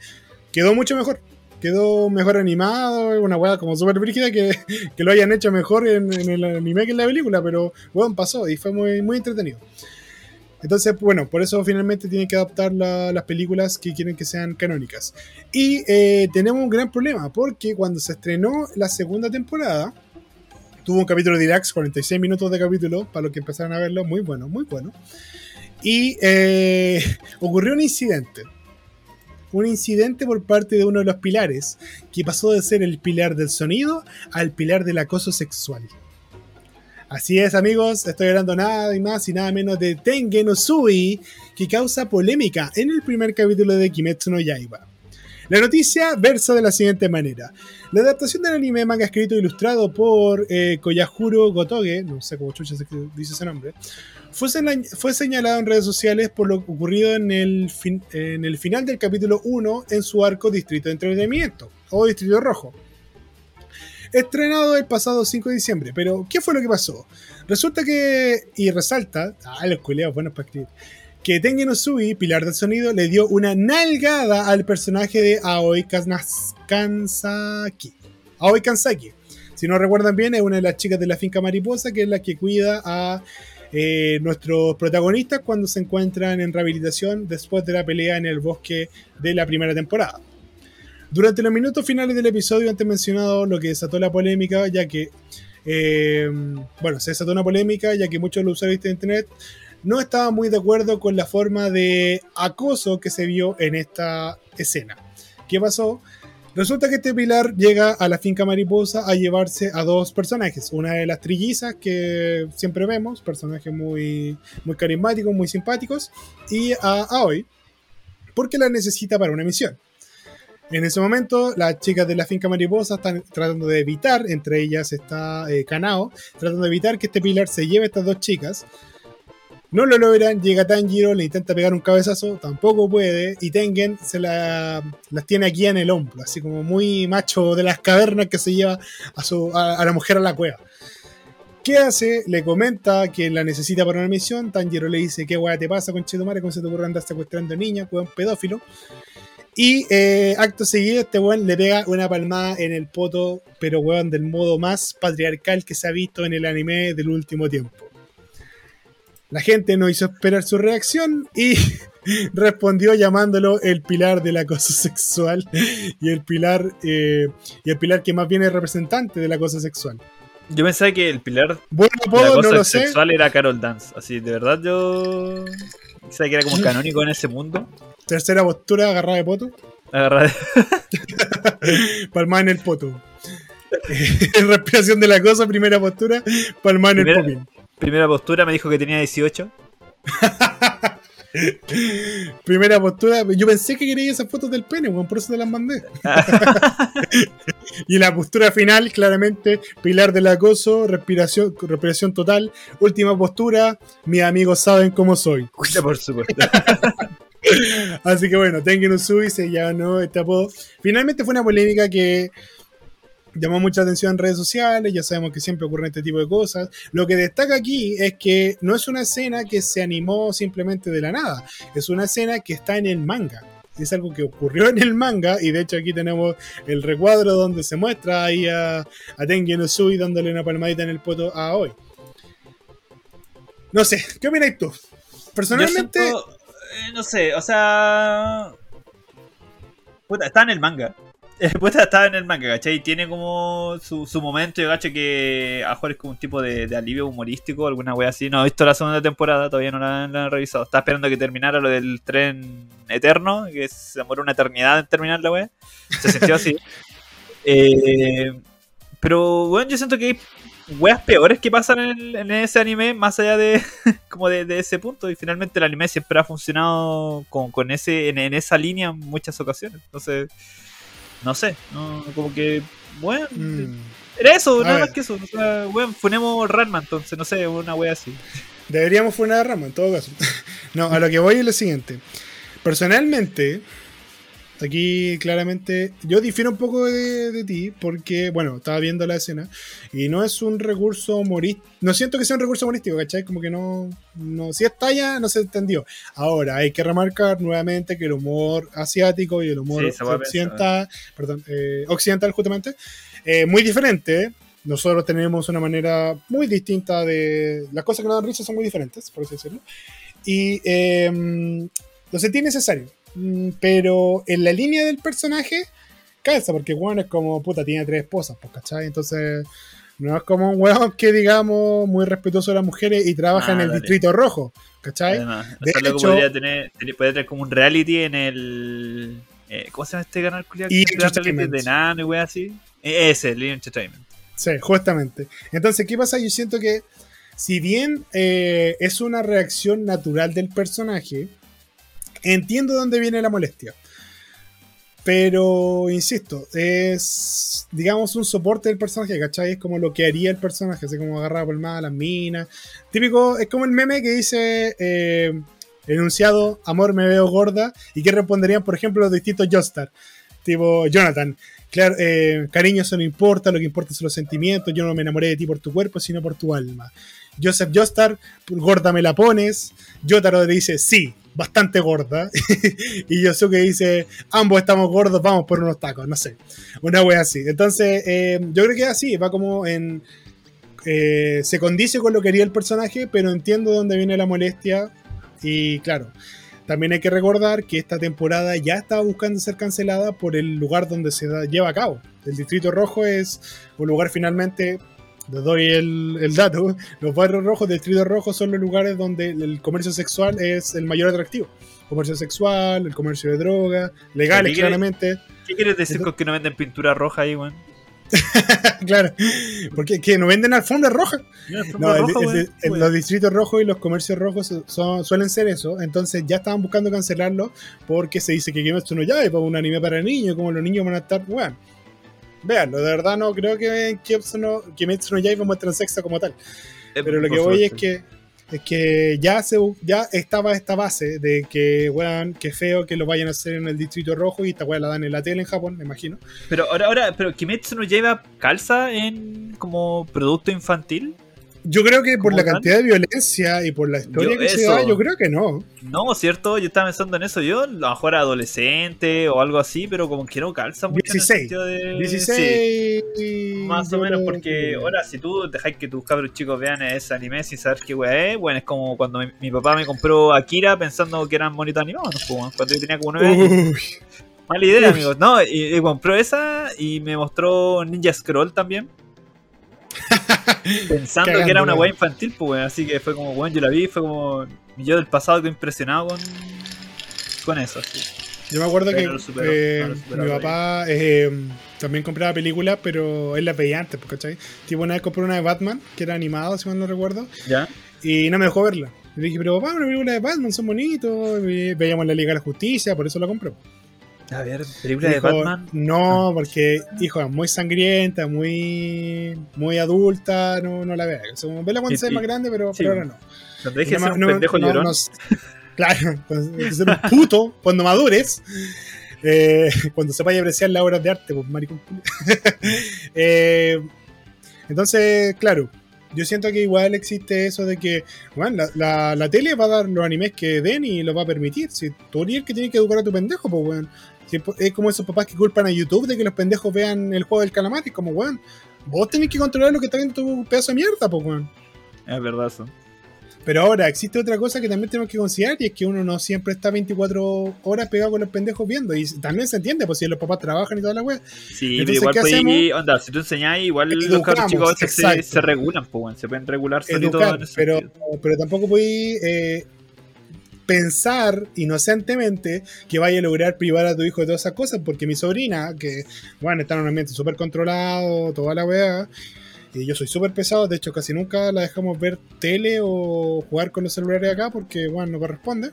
quedó mucho mejor. Quedó mejor animado, una weá como súper brígida que, que lo hayan hecho mejor en, en el anime que en la película, pero bueno, pasó y fue muy, muy entretenido. Entonces, bueno, por eso finalmente tienen que adaptar la- las películas que quieren que sean canónicas. Y eh, tenemos un gran problema, porque cuando se estrenó la segunda temporada, tuvo un capítulo de Irax, 46 minutos de capítulo, para los que empezaron a verlo, muy bueno, muy bueno. Y eh, ocurrió un incidente. Un incidente por parte de uno de los pilares, que pasó de ser el pilar del sonido al pilar del acoso sexual. Así es, amigos, estoy hablando nada y más y nada menos de Tengen Uzui, que causa polémica en el primer capítulo de Kimetsu no Yaiba. La noticia versa de la siguiente manera. La adaptación del anime manga escrito e ilustrado por eh, Gotoge, no sé cómo chucha se dice ese nombre, fue, fue, señalado en redes sociales por lo ocurrido en el, en el final del capítulo 1 en su arco Distrito de Entretenimiento, o Distrito Rojo. Estrenado el pasado 5 de diciembre, pero ¿qué fue lo que pasó? Resulta que, y resalta, ah, los culeados buenos para escribir, que Tengen Usui, pilar del sonido, le dio una nalgada al personaje de Aoi Kansaki. Aoi Kansaki. Si no recuerdan bien, es una de las chicas de la finca mariposa, que es la que cuida a eh, nuestros protagonistas cuando se encuentran en rehabilitación después de la pelea en el bosque de la primera temporada. Durante los minutos finales del episodio antes mencionado, lo que desató la polémica, ya que, eh, bueno, se desató una polémica, ya que muchos de los usuarios de Internet no estaban muy de acuerdo con la forma de acoso que se vio en esta escena. ¿Qué pasó? Resulta que este pilar llega a la finca mariposa a llevarse a dos personajes. Una de las trillizas que siempre vemos, personajes muy, muy carismáticos, muy simpáticos, y a Aoi, porque la necesita para una misión. En ese momento, las chicas de la finca mariposa están tratando de evitar, entre ellas está eh, Kanao, tratando de evitar que este pilar se lleve a estas dos chicas. No lo logran, llega Tanjiro, le intenta pegar un cabezazo, tampoco puede, y Tengen se la, las tiene aquí en el hombro, así como muy macho de las cavernas que se lleva a, su, a, la mujer a la cueva. ¿Qué hace? Le comenta que la necesita para una misión. Tanjiro le dice: ¿Qué weá te pasa, con Chetumare? ¿Cómo se te ocurre andar secuestrando niñas? un pedófilo. Y eh, acto seguido, este weón le pega una palmada en el poto, pero weón, del modo más patriarcal que se ha visto en el anime del último tiempo. La gente no hizo esperar su reacción y respondió llamándolo el pilar del acoso sexual y el pilar eh, y el pilar que más bien es representante del acoso sexual. Yo pensaba que el pilar bueno, puedo, no lo sexual era Carol Dance. Así, de verdad yo pensaba que era como canónico en ese mundo. Tercera postura, agarrada de poto. Agarrada de... Palmada en el poto. Respiración de la cosa, primera postura, palmada en el popín. Primera postura me dijo que tenía 18. Primera postura, yo pensé que quería esas fotos del pene, por eso te las mandé. y la postura final, claramente, pilar del acoso, respiración, respiración total. Última postura, mis amigos saben cómo soy. Por supuesto. Así que bueno, Tengen Usui se no este apodo. Finalmente fue una polémica que llamó mucha atención en redes sociales, ya sabemos que siempre ocurren este tipo de cosas. Lo que destaca aquí es que no es una escena que se animó simplemente de la nada, es una escena que está en el manga. Es algo que ocurrió en el manga y de hecho aquí tenemos el recuadro donde se muestra ahí a, a Tengen Usui dándole una palmadita en el poto a Hoy. No sé, ¿qué opinas tú? Personalmente... Eh, no sé, o sea... Puta, está en el manga. Pues estaba en el manga, ¿cachai? Tiene como su, momento, yo cacho que a es como un tipo de, alivio humorístico, alguna wea así. No he visto la segunda temporada, todavía no la, han revisado. Estaba esperando que terminara lo del tren eterno, que se demoró una eternidad en terminar la wea. Se sintió así. Eh, pero bueno, yo siento que hay weas peores que pasan en, ese anime, más allá de como de, ese punto. Y finalmente el anime siempre ha funcionado con, ese, en, esa línea en muchas ocasiones. Entonces no sé, no, como que, bueno, mm. era eso, nada más que eso. O sea, bueno, funemos Ranma, entonces, no sé, una wea así. Deberíamos funar a Ranma, en todo caso. no, a lo que voy es lo siguiente. Personalmente, Aquí claramente yo difiero un poco de, ti porque, bueno, estaba viendo la escena y no es un recurso humorístico. No siento que sea un recurso humorístico, ¿cachai? Como que no, no. Si es talla, no se entendió. Ahora, hay que remarcar nuevamente que el humor asiático y el humor occidental, perdón, eh, occidental, justamente, es muy diferente. Nosotros tenemos una manera muy distinta de. Las cosas que nos dan risa son muy diferentes, por así decirlo. Y eh, lo sentí necesario pero en la línea del personaje, calza, porque Juan es como, puta, tiene tres esposas, pues, ¿cachai? Entonces, no es como un weón que, digamos, muy respetuoso de las mujeres y trabaja en el Distrito Rojo, ¿cachai? de hecho, podría tener, podría tener como un reality en el. Eh, ¿Cómo se llama este canal Y de Nano y wey así. E, ese, el Entertainment. Sí, justamente. Entonces, ¿qué pasa? Yo siento que, si bien eh, es una reacción natural del personaje, Entiendo dónde viene la molestia. Pero, insisto, es, digamos, un soporte del personaje, ¿cachai? Es como lo que haría el personaje, así como agarrar por más a las minas. Típico, es como el meme que dice, eh, enunciado, amor, me veo gorda, y que responderían, por ejemplo, los distintos Joestar. Tipo, Jonathan, claro, eh, cariño, eso no importa, lo que importa son los sentimientos, yo no me enamoré de ti por tu cuerpo, sino por tu alma. Joseph Joestar, gorda me la pones. Yotaro dice, sí, bastante gorda. y Yosuke dice, ambos estamos gordos, vamos por unos tacos, no sé. Una wea así. Entonces, eh, yo creo que así, va como en... Eh, se condice con lo que haría el personaje, pero entiendo dónde viene la molestia. Y claro, también hay que recordar que esta temporada ya estaba buscando ser cancelada por el lugar donde se lleva a cabo. El Distrito Rojo es un lugar finalmente les doy el, dato, los barrios rojos del distrito rojo son los lugares donde el comercio sexual es el mayor atractivo. Comercio sexual, el comercio de drogas, legales claramente. ¿Qué quieres decir con que no venden pintura roja ahí, weón? claro, porque que no venden alfombra roja. No, los distritos rojos y los comercios rojos suelen ser eso. Entonces ya estaban buscando cancelarlo porque se dice que Kimetsu no ya es un anime para niños, como los niños van a estar, bueno, Veanlo, de verdad no creo que en Kimetsu no, Kimetsu no Yaiba muestren sexo como tal. Pero lo que voy es que es que ya se ya estaba esta base de que weón, que feo que lo vayan a hacer en el distrito rojo y esta weá la dan en la tele en Japón, me imagino. Pero ahora, ahora, pero Kimetsu no Yaiba calza en como producto infantil. Yo creo que por la cantidad de violencia y por la historia que se da, yo creo que no. No, ¿cierto? Yo estaba pensando en eso. Yo a lo mejor era adolescente o algo así, pero como que no calza mucho 16. en el de... 16. Más o menos, porque ahora si tú dejáis que tus cabros chicos vean ese anime sin saber qué weá es, bueno, es como cuando mi, papá me compró Akira pensando que eran bonitos animados, cuando yo tenía como 9 años. Mala idea, amigos. No, y, y compró esa y me mostró Ninja Scroll también Pensando que era una weá infantil, pues así que fue como, bueno, yo la vi, fue como yo del pasado que impresionado con, con eso. Yo me acuerdo que eh, mi papá eh, también compraba películas, pero él las veía antes, pues, ¿cachai? Tipo, una vez compró una de Batman, que era animada, si mal no recuerdo, ¿Ya? y no me dejó verla. Le dije, pero papá, una película de Batman, son bonitos, veíamos la Liga de la Justicia, por eso la compró. A ver, película de Batman. No, porque, hijo, muy sangrienta, muy muy adulta, no, no la veo. O vela cuando sea más grande, pero, ahora no. No te dejes ser un pendejo llorón. claro, ser un puto cuando madures. Eh, cuando se vaya a apreciar las obras de arte, pues maricón. eh, entonces, claro, yo siento que igual existe eso de que, bueno, la, la, tele va a dar los animes que den y lo va a permitir. Si tú eres el que tiene que educar a tu pendejo, pues, weón es como esos papás que culpan a YouTube de que los pendejos vean el juego del calamar. Y como, weón, vos tenés que controlar lo que está viendo tu pedazo de mierda, pues, weón. Es verdad eso. Pero ahora, existe otra cosa que también tenemos que considerar y es que uno no siempre está 24 horas pegado con los pendejos viendo. Y también se entiende, pues si los papás trabajan y toda la wea. Sí, pero igual pues, onda, si tú enseñás, igual los chicos se, se, regulan, pues, se pueden regular Educar, pero, pero tampoco podéis eh, pensar inocentemente que vaya a lograr privar a tu hijo de todas esas cosas, porque mi sobrina, que bueno, está en un ambiente súper controlado, toda la weá, y yo soy súper pesado, de hecho casi nunca la dejamos ver tele o jugar con los celulares acá, porque bueno, no corresponde.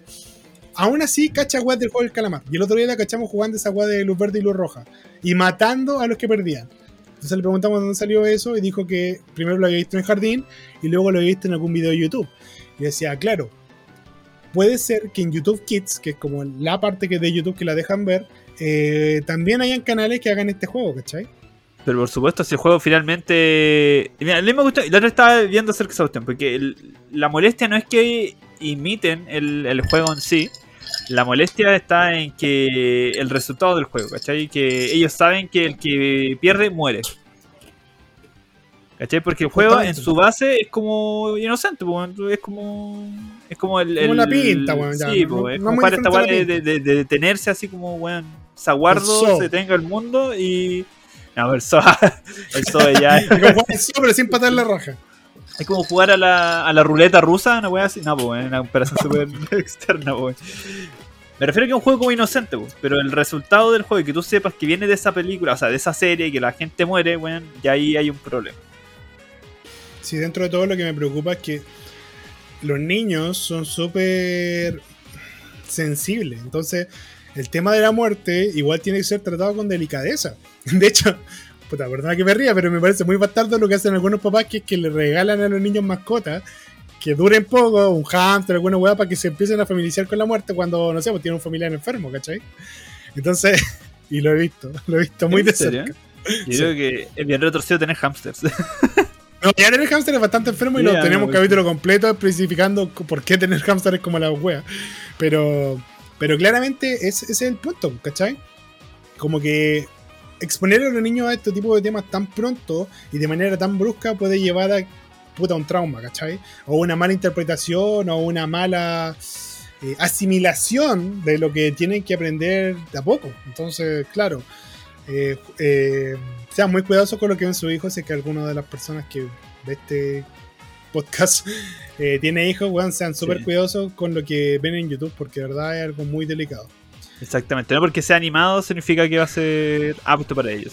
Aún así, cacha weá del juego del calamar. Y el otro día la cachamos jugando esa weá de luz verde y luz roja. Y matando a los que perdían. Entonces le preguntamos dónde salió eso y dijo que primero lo había visto en el jardín y luego lo había visto en algún video de YouTube. Y decía, claro, puede ser que en YouTube Kids, que es como la parte que de YouTube que la dejan ver, eh, también hayan canales que hagan este juego, ¿cachai? Pero por supuesto, si el juego finalmente. Mira, me gusta. La otra estaba viendo acerca de porque la molestia no es que imiten el, juego en sí. La molestia está en que el resultado del juego, ¿cachai? Que ellos saben que el que pierde muere. ¿Cachai? Porque el juego en su base es como inocente, es como. Es como el. Como la pinta, weón. Sí, no, es como para esta de, de, de, detenerse así como, weón. Zaguardo, se tenga el mundo y. No, a ver, so, el ya. es como el SOE, pero sin patar la raja. Es como jugar a la, a la ruleta rusa, una weá así. No, pues, es una operación súper externa, weón. Me refiero a que es un juego como inocente, pues, pero el resultado del juego y que tú sepas que viene de esa película, o sea, de esa serie, y que la gente muere, weón, ya ahí hay un problema. Sí, dentro de todo lo que me preocupa es que los niños son súper sensibles. Entonces, el tema de la muerte igual tiene que ser tratado con delicadeza. De hecho, puta, perdona que me ría, pero me parece muy bastardo lo que hacen algunos papás, que es que le regalan a los niños mascotas que duren poco, un hamster, alguna weá, para que se empiecen a familiarizar con la muerte cuando, no sé, pues tienen un familiar enfermo, ¿cachai? Entonces, y lo he visto, lo he visto muy ¿En de serio? cerca. Yo Sí. creo que es bien retorcido tener hamsters. No, ya tener hamster es bastante enfermo y Ya, lo tenemos no, un capítulo completo especificando por qué tener hamster es como la wea. Pero, pero claramente ese, ese es el punto, ¿cachai? Como que exponer a los niños a este tipo de temas tan pronto y de manera tan brusca puede llevar a puta un trauma, ¿cachai? O una mala interpretación o una mala eh, asimilación de lo que tienen que aprender de a poco. Entonces, claro, eh, eh, sean muy cuidadosos con lo que ven sus hijos. Si es que alguna de las personas que ve este podcast eh, tiene hijos, weón, sean súper Sí. cuidadosos con lo que ven en YouTube, porque de verdad es algo muy delicado. Exactamente, no porque sea animado significa que va a ser apto para ellos.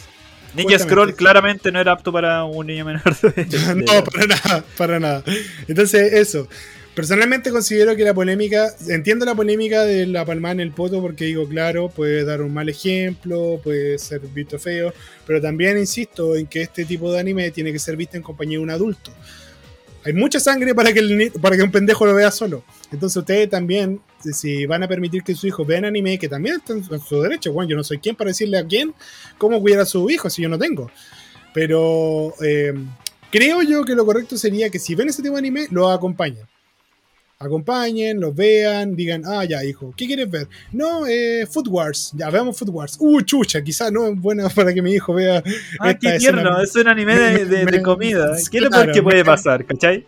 Ninja. Scroll claramente no era apto para un niño menor de, no, para nada, para nada. Entonces, eso. Personalmente considero que la polémica, entiendo la polémica de la palma en el poto porque digo, claro, puede dar un mal ejemplo, puede ser visto feo, pero también insisto en que este tipo de anime tiene que ser visto en compañía de un adulto. Hay mucha sangre para que, para que un pendejo lo vea solo. Entonces ustedes también, si van a permitir que sus hijos vean anime, que también están en su derecho, bueno, yo no soy quien para decirle a quién cómo cuidar a su hijo si yo no tengo. Pero eh, creo yo que lo correcto sería que si ven ese tipo de anime, lo acompañen. Acompañen, los vean, digan, ah, ya, hijo, ¿qué quieres ver? No, eh, Food Wars, ya, veamos Food Wars. Uh, chucha, quizás no es buena para que mi hijo vea. Ah, esta qué escena. tierno, es un anime de, de- comida. ¿Qué es claro, que puede pasar, cachai?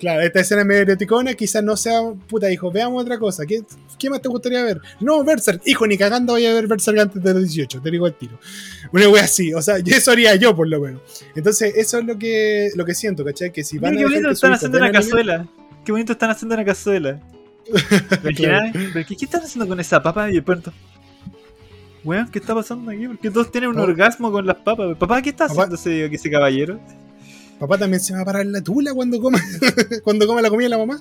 Claro, esta escena medio eroticona, quizás no sea, puta, hijo, veamos otra cosa. ¿Qué, qué más te gustaría ver? No, Berserk. Hijo, ni cagando voy a ver Berserk antes de los 18, te digo al tiro. Una wea así, o sea, eso haría yo por lo menos. Entonces, eso es lo que, lo que siento, ¿cachai? Que si van Mira a qué bonito están haciendo una anime- cazuela. Qué bonito están haciendo una cazuela. ¿Pero Claro. qué, pero qué- qué están haciendo con esa papa? Y de pronto. Weón, ¿qué está pasando aquí? Porque todos tienen un orgasmo con las papas. Papá, ¿qué está Papá- haciendo ese, ese caballero? Papá también se va a parar la tula cuando coma, cuando come la comida de la mamá.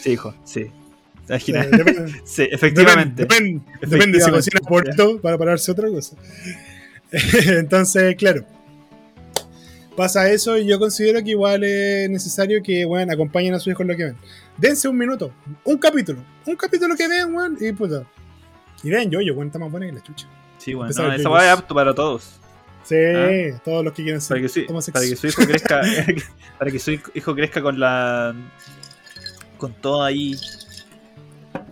Sí, hijo, sí. Eh, Imagina. depende, Sí, efectivamente. depende, depende si Efectivamente. cocina puerto para pararse otra cosa. Entonces, claro. Pasa eso y yo considero que igual es necesario que, bueno, acompañen a su hijo en lo que ven. Dense un minuto, un capítulo, un capítulo que vean, weón, y puta. Y vean yo, yo cuenta más buena que la chucha. Sí, bueno, no, esa weá es apto para todos. Sí, Ah. todos los que quieren ser Para que, su, para que su hijo crezca. para que su hijo crezca con la. con todo ahí.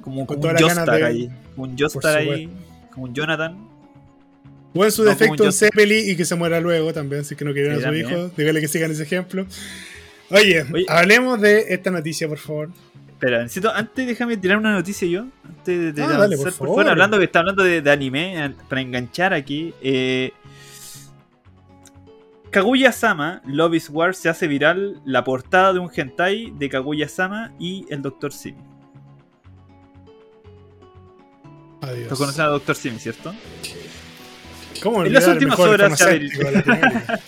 Como, Con como un de- ahí. Como un Joestar ahí. Como un Jonathan. O en su No, defecto un Zeppeli y que se muera luego también, si es que no quieren Sí, a su también. hijo. Dígale que sigan ese ejemplo. Oye, Oye. hablemos de esta noticia, por favor. Espera, necesito. Antes déjame tirar una noticia yo. Antes de, de Ah, dale, por por, favor. fuera, hablando que está hablando de, de anime, para enganchar aquí. Eh, Kaguya-sama, Love is War, se hace viral la portada de un hentai de Kaguya-sama y el Dr. Simi. Adiós. Lo conocen a Dr. Simi, ¿cierto? ¿Cómo En las últimas horas se ha farmacéutico de Latinoamérica?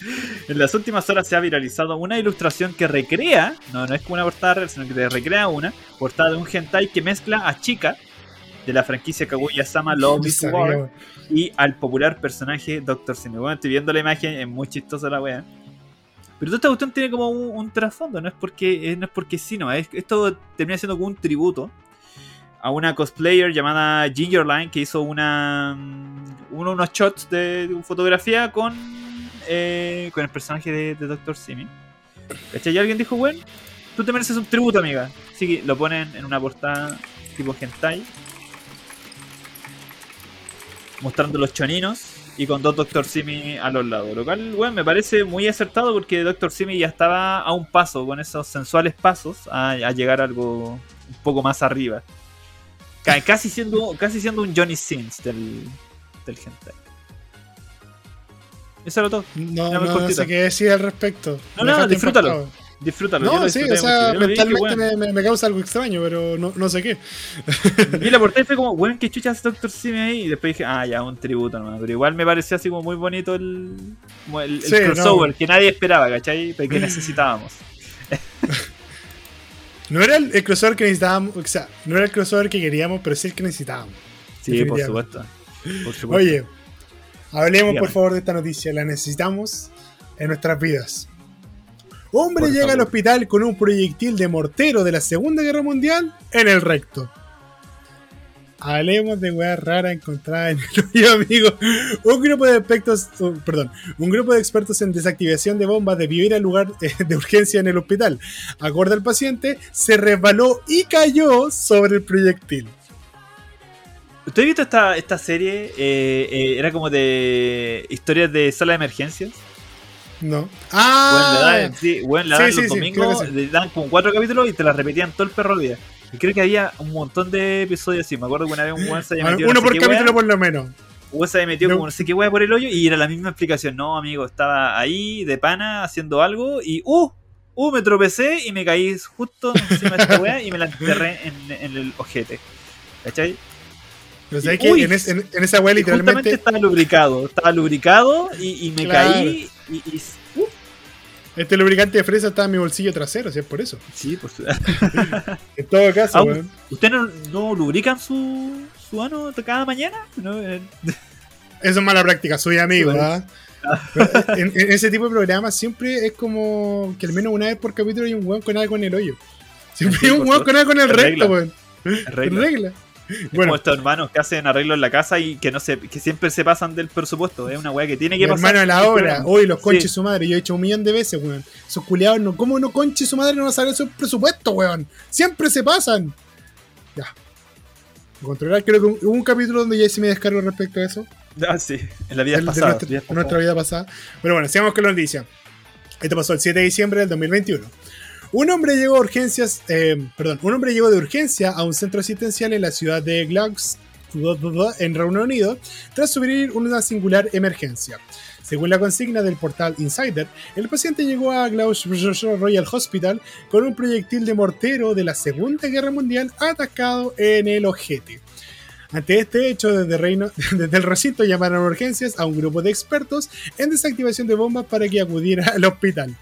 En las últimas horas se ha viralizado una ilustración que recrea, no, no es como una portada real, sino que te recrea una portada de un hentai que mezcla a Chica de la franquicia Kaguya-sama Love is War y al popular personaje Dr. Bueno, estoy viendo la imagen, es muy chistosa la wea. Pero toda esta cuestión tiene como un, un trasfondo, no es porque eh, no es porque sí, no, es, esto termina siendo como un tributo a una cosplayer llamada Gingerline que hizo una mm, uno- unos shots de, de fotografía con eh, con el personaje de, de Dr. Simi. ¿Cachai? Y alguien dijo, bueno, tú te mereces un tributo, amiga. Así que lo ponen en una portada tipo hentai. Mostrando los choninos y con dos Dr. Simi a los lados. Lo cual, bueno, me parece muy acertado porque Dr. Simi ya estaba a un paso, con esos sensuales pasos, a, a llegar a algo un poco más arriba. Ca- Casi siendo, casi siendo un Johnny Sins del, del hentai. Eso era todo. No, me no, sé qué decir al respecto. No, no, disfrútalo. impactado. Disfrútalo. No, sí, o sea, mentalmente me, me- me causa algo extraño, pero no, no sé qué. bueno, Vi la portada y fue como, weón, qué chucha hace Dr. Simi ahí. Y después dije, ah, ya, un tributo nomás. Pero igual me pareció así como muy bonito el, como el, el Sí, crossover no. que nadie esperaba, ¿cachai? Pero que necesitábamos. No era el, el crossover que necesitábamos, o sea, no era el crossover que queríamos, pero sí el que necesitábamos. Sí, por supuesto. Por supuesto. Oye, hablemos Dígame. por favor de esta noticia. La necesitamos en nuestras vidas. Hombre Por llega al hospital con un proyectil de mortero de la Segunda Guerra Mundial en el recto. Hablemos de weas raras encontradas en el hoyo, amigo. Un grupo de expertos, oh, perdón, un grupo de expertos en desactivación de bombas debió ir al lugar eh, de urgencia en el hospital. Acorde al paciente, se resbaló y cayó sobre el proyectil. ¿Usted ha visto esta, esta serie? Eh, eh, era como de historias de sala de emergencias. No. Bueno, Ah, la dan, sí, bueno, la dan sí, los sí, domingos, sí. le dan como cuatro capítulos y te la repetían todo el perro día. Y creo que había un montón de episodios así. Me acuerdo que una vez un weón se había metido uno no sé por capítulo wea, por lo menos. un se había metido No. como no sé qué wea por el hoyo y era la misma explicación. No, amigo, estaba ahí de pana haciendo algo y ¡uh! ¡uh! Me tropecé y me caí justo encima de esta wea y me la enterré en, en el ojete. ¿Cachai? Pero sabes que en, es- en- en esa wea Y justamente literalmente estaba lubricado. Estaba lubricado y, y me Claro. caí y, y-. este lubricante de fresa estaba en mi bolsillo trasero, si es por eso. Sí, pues. En todo caso, weón. ¿Ustedes no, no lubrican su, su ano cada mañana? No, eh, Eso es mala práctica, soy amigo, Sí, ¿ah? En, en ese tipo de programas siempre es como que al menos una vez por capítulo hay un weón con algo en el hoyo. Siempre Sí, hay un por weón con algo en el recto, weón. regla. Regla. Bueno, como estos hermanos que hacen arreglos en la casa y que no se, que siempre se pasan del presupuesto. Es una weá que tiene mi que pasar. hermano a la hora, hoy los conches Sí. su madre, yo he hecho un millón de veces, weón. Esos culiados, no, ¿cómo no conche su madre no va a saber su presupuesto, weón? Siempre se pasan. Ya. Controlar, creo que hubo un capítulo donde ya sí me descargo respecto a eso. Ah, sí. En la vida pasada. nuestra, de nuestra vida pasada. Pero bueno, sigamos con la noticia. Esto pasó el 7 de diciembre del 2021. Un hombre llegó a urgencias, eh, de urgencia a un centro asistencial en la ciudad de Glasgow, en Reino Unido, tras sufrir una singular emergencia. Según la consigna del portal Insider, el paciente llegó a Glasgow Royal Hospital con un proyectil de mortero de la Segunda Guerra Mundial atascado en el ojete. Ante este hecho, desde, Reino, desde el recinto llamaron a urgencias a un grupo de expertos en desactivación de bombas para que acudiera al hospital.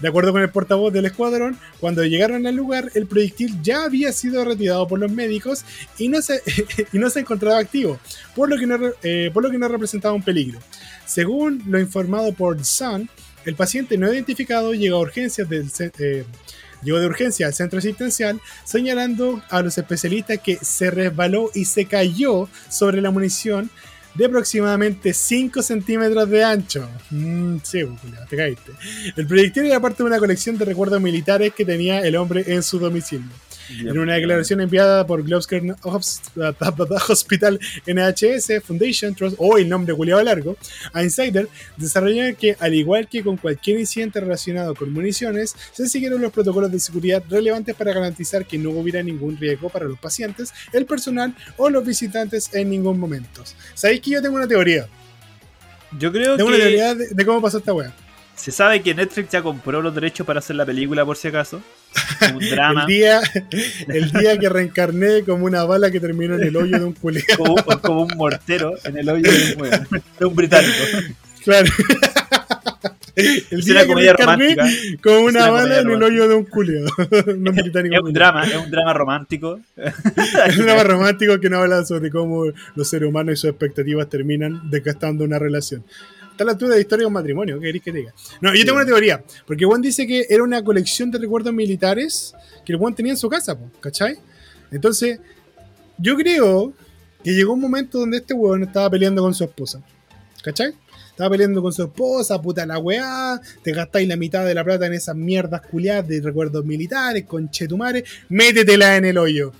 De acuerdo con el portavoz del escuadrón, cuando llegaron al lugar, el proyectil ya había sido retirado por los médicos y no se, y no se encontraba activo, por lo, que no, eh, por lo que no representaba un peligro. Según lo informado por Sun, el paciente no identificado llegó a urgencias del, eh, llegó de urgencia al centro asistencial, señalando a los especialistas que se resbaló y se cayó sobre la munición de aproximadamente 5 centímetros de ancho. Mm, sí, pues, te caíste. El proyectil era parte de una colección de recuerdos militares que tenía el hombre en su domicilio. En una declaración enviada por Gloucester Hospital NHS Foundation Trust, o el nombre culiado largo, a Insider, desarrollaron que, al igual que con cualquier incidente relacionado con municiones, se siguieron los protocolos de seguridad relevantes para garantizar que no hubiera ningún riesgo para los pacientes, el personal o los visitantes en ningún momento. ¿Sabéis que yo tengo una teoría? Yo creo Tengo que una teoría de, de cómo pasó esta wea. Se sabe que Netflix ya compró los derechos para hacer la película por si acaso. Un drama. El día, el día que reencarné como una bala que terminó en el hoyo de un culiado. como, como un mortero en el hoyo de un, de un británico. Claro. El Es día una comedia romántica. como una una bala en el hoyo de un culiado. No Es, es un drama, es un drama romántico. Es un drama romántico que no habla sobre cómo los seres humanos y sus expectativas terminan desgastando una relación. Está a la altura de historia de un matrimonio, ¿qué queréis que te diga? No, yo Sí. tengo una teoría, porque Juan dice que era una colección de recuerdos militares que el Juan tenía en su casa, ¿cachai? Entonces, yo creo que llegó un momento donde este weón estaba peleando con su esposa, ¿cachai? Estaba peleando con su esposa, puta la weá, te gastáis la mitad de la plata en esas mierdas culiadas de recuerdos militares, con chetumare, métetela en el hoyo.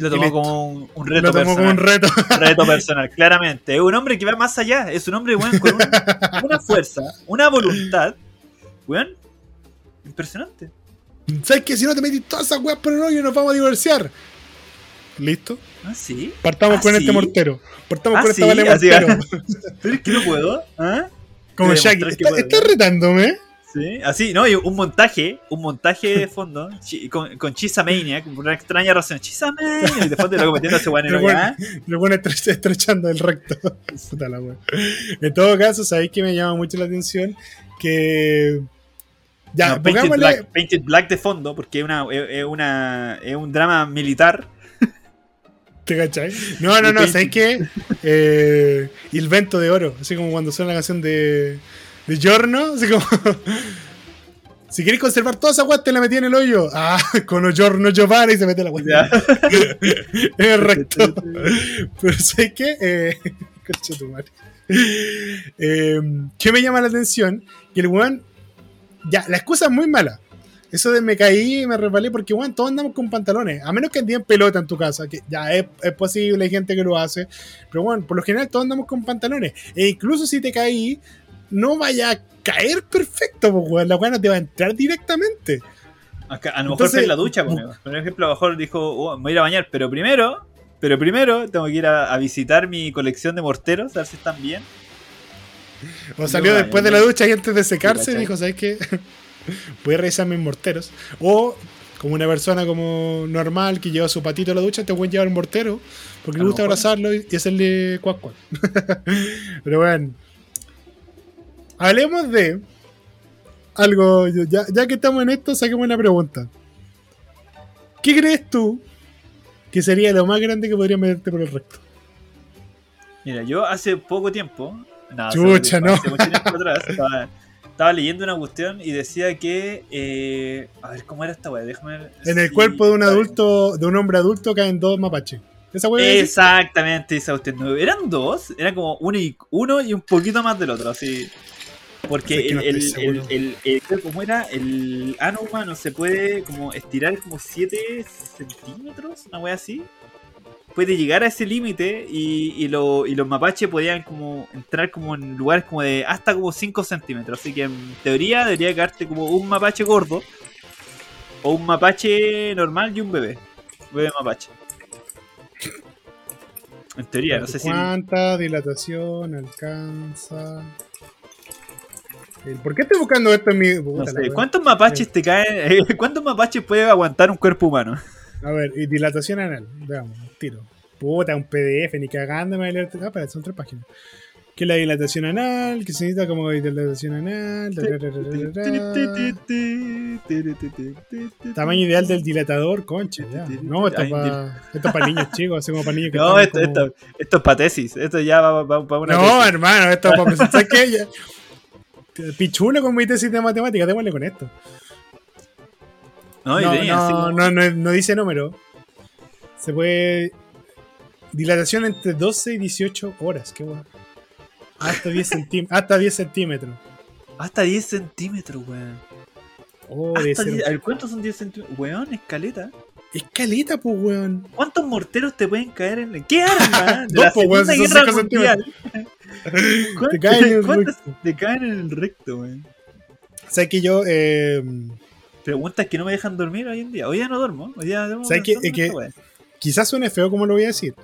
Lo tomó como un, un reto Lo tomó como personal. un reto. reto personal, claramente. Es un hombre que va más allá. Es un hombre, weón, con un- una fuerza, una voluntad. Weón, impresionante. ¿Sabes que si no te metís todas esas weas por el hoyo nos vamos a divorciar? ¿Listo? Ah, sí. Partamos ¿Ah, con sí? este mortero. Partamos Ah, con esta así mortero. Pero es que no puedo. ¿Ah? Como Quiero Shaggy. demostrar que ¿Estás puedo. estás retándome? Sí, así, ¿no? Y un montaje, un montaje de fondo chi- con, con Chisa Maniac, por una extraña razón. Chisa Maniac, y de fondo lo metiendo ese weón bueno. Lo estre- estrechando el recto. Puta la wea. En todo caso, sabéis que me llama mucho la atención que. Ya, No, Painted, pongámosle. Black, Painted Black de fondo, porque es, una, es, una, es un drama militar. ¿Te cachai? No, no, no, ¿sabes qué? Eh, y el vento de oro, así como cuando suena la canción de, de Giorno, así como. Si queréis conservar toda esa agua, te la metí en el hoyo. Ah, con el Giorno Giovanni y se mete la agua. es recto. Pero ¿sabes qué? Eh, tu madre. Eh, ¿Qué me llama la atención? Que el weón. Ya, la excusa es muy mala. Eso de me caí y me resbalé, porque weón, todos andamos con pantalones. A menos que anden en pelota en tu casa, que ya es, es posible, hay gente que lo hace. Pero bueno, por lo general todos andamos con pantalones. E incluso si te caí, no vaya a caer perfecto, pues, weón. La weón no te va a entrar directamente. Acá, a lo mejor fue en la ducha, por ejemplo. Por ejemplo, a lo mejor dijo, oh, me voy a ir a bañar, pero primero, pero primero tengo que ir a, a visitar mi colección de morteros, a ver si están bien. O salió después de la ducha y antes de secarse dijo, ¿sabes qué? Voy a revisar mis morteros. O como una persona como normal que lleva su patito a la ducha, te voy a llevar un mortero porque le gusta abrazarlo y hacerle cuac cuac. Pero bueno. Hablemos de algo. Ya, ya que estamos en esto, saquemos una pregunta. ¿Qué crees tú que sería lo más grande que podría meterte por el recto? Mira, yo hace poco tiempo. Chucha, hace, no. hace mucho tiempo atrás, estaba, estaba leyendo una cuestión y decía que. eh, a ver, ¿cómo era esta weá? Déjame ver. En el cuerpo de un adulto, de un hombre adulto, caen dos mapaches. ¿Esa? Exactamente, esa cuestión. No, Eran dos, era como uno y, uno y un poquito más del otro, así. Porque Es que no el, el, el, el- el- ¿cómo era? El ano humano se puede como estirar como 7 centímetros, una wea así. Puede llegar a ese límite y, y, lo- y los mapaches podían como entrar como en lugares como de hasta como 5 centímetros. Así que en teoría debería quedarte como un mapache gordo o un mapache normal y un bebé. Bebé mapache. En teoría, no sé si... ¿Cuánta dilatación alcanza? ¿Por qué estoy buscando esto en mi. No sé. ¿cuántos mapaches te caen? ¿Cuántos mapaches puede aguantar un cuerpo humano? A ver, y dilatación anal. Veamos, tiro. Puta, un PDF, ni cagando me va a leer. Ah, espera, son tres páginas. ¿Qué es la dilatación anal? ¿Qué se necesita como dilatación anal? Ta, ta, ta, ta, ta. Tamaño ideal del dilatador, concha, ya. No, esto es para niños chicos, así como para niños que No, esto, como- esto, esto es para tesis. Esto ya va, va una No, tesis. hermano, esto es para presentar que ya. Pichulo con mi tesis de matemáticas, démosle con esto. No, No, tenía no, no, no, no dice número. Se puede. Dilatación entre 12 y 18 horas, qué bueno. Hasta 10, centí- hasta 10 centímetros. Hasta 10 centímetros, weón. Oh, Hasta ser- 10 a ver, ¿cuántos son 10 centímetros? Weón, escaleta. Escaleta, pues, weón. ¿Cuántos morteros te pueden caer en la... ¿Qué arma? De Dos, la po, weón, Segunda si Guerra Mundial. Te caen en el ¿Cuántos recto. te caen en el recto, weón? ¿Sabes que yo. Eh, Preguntas que no me dejan dormir hoy en día. Hoy ya no duermo. Hoy ya duermo ¿Sabes pensando Es que- quizás suene feo como lo voy a decir.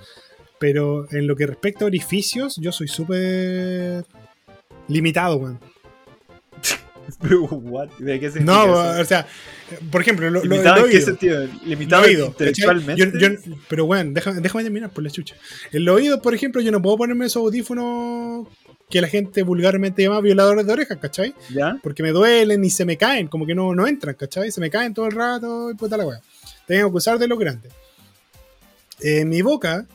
Pero en lo que respecta a orificios, yo soy súper. limitado, weón. What? ¿De qué No, eso? o sea, por ejemplo, lo, lo, ¿Limitado el en qué oído. sentido? ¿Limitado el oído, intelectualmente? ¿cachai? Yo- yo- pero bueno, déjame, déjame terminar por la chucha. En los oídos, por ejemplo, yo no puedo ponerme esos audífonos que la gente vulgarmente llama violadores de orejas, ¿cachai? ¿Ya? Porque me duelen y se me caen, como que no, no entran, ¿cachai? Se me caen todo el rato y puta la weá. Tengo que usar de lo grande. En mi boca,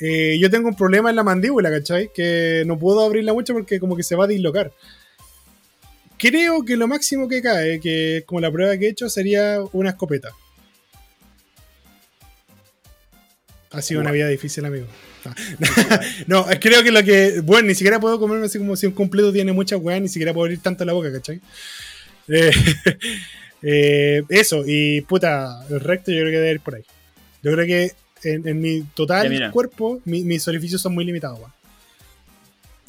eh, yo tengo un problema en la mandíbula, ¿cachai? Que no puedo abrirla mucho porque como que se va a dislocar. Creo que lo máximo que cae, que es como la prueba que he hecho, sería una escopeta. Ha sido una vida difícil, amigo. No, creo que lo que. Bueno, ni siquiera puedo comerme así como si un completo tiene mucha weá, ni siquiera puedo abrir tanto la boca, ¿cachai? Eh, eh, eso, y puta, el recto yo creo que debe ir por ahí. Yo creo que en, en mi total mira. cuerpo, mi- mis orificios son muy limitados, weón.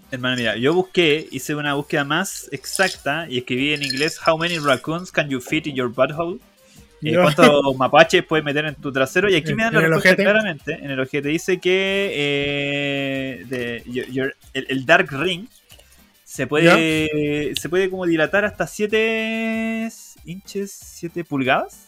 Hermano, mira, yo busqué, hice una búsqueda más exacta y escribí en inglés How many raccoons can you fit in your butthole? Eh, ¿Cuántos mapaches puedes meter en tu trasero? Y aquí me dan la ¿En el respuesta claramente. En el ojete dice que eh, de- your- your- el, el Dark Ring se puede se puede como dilatar hasta 7 inches, 7 pulgadas.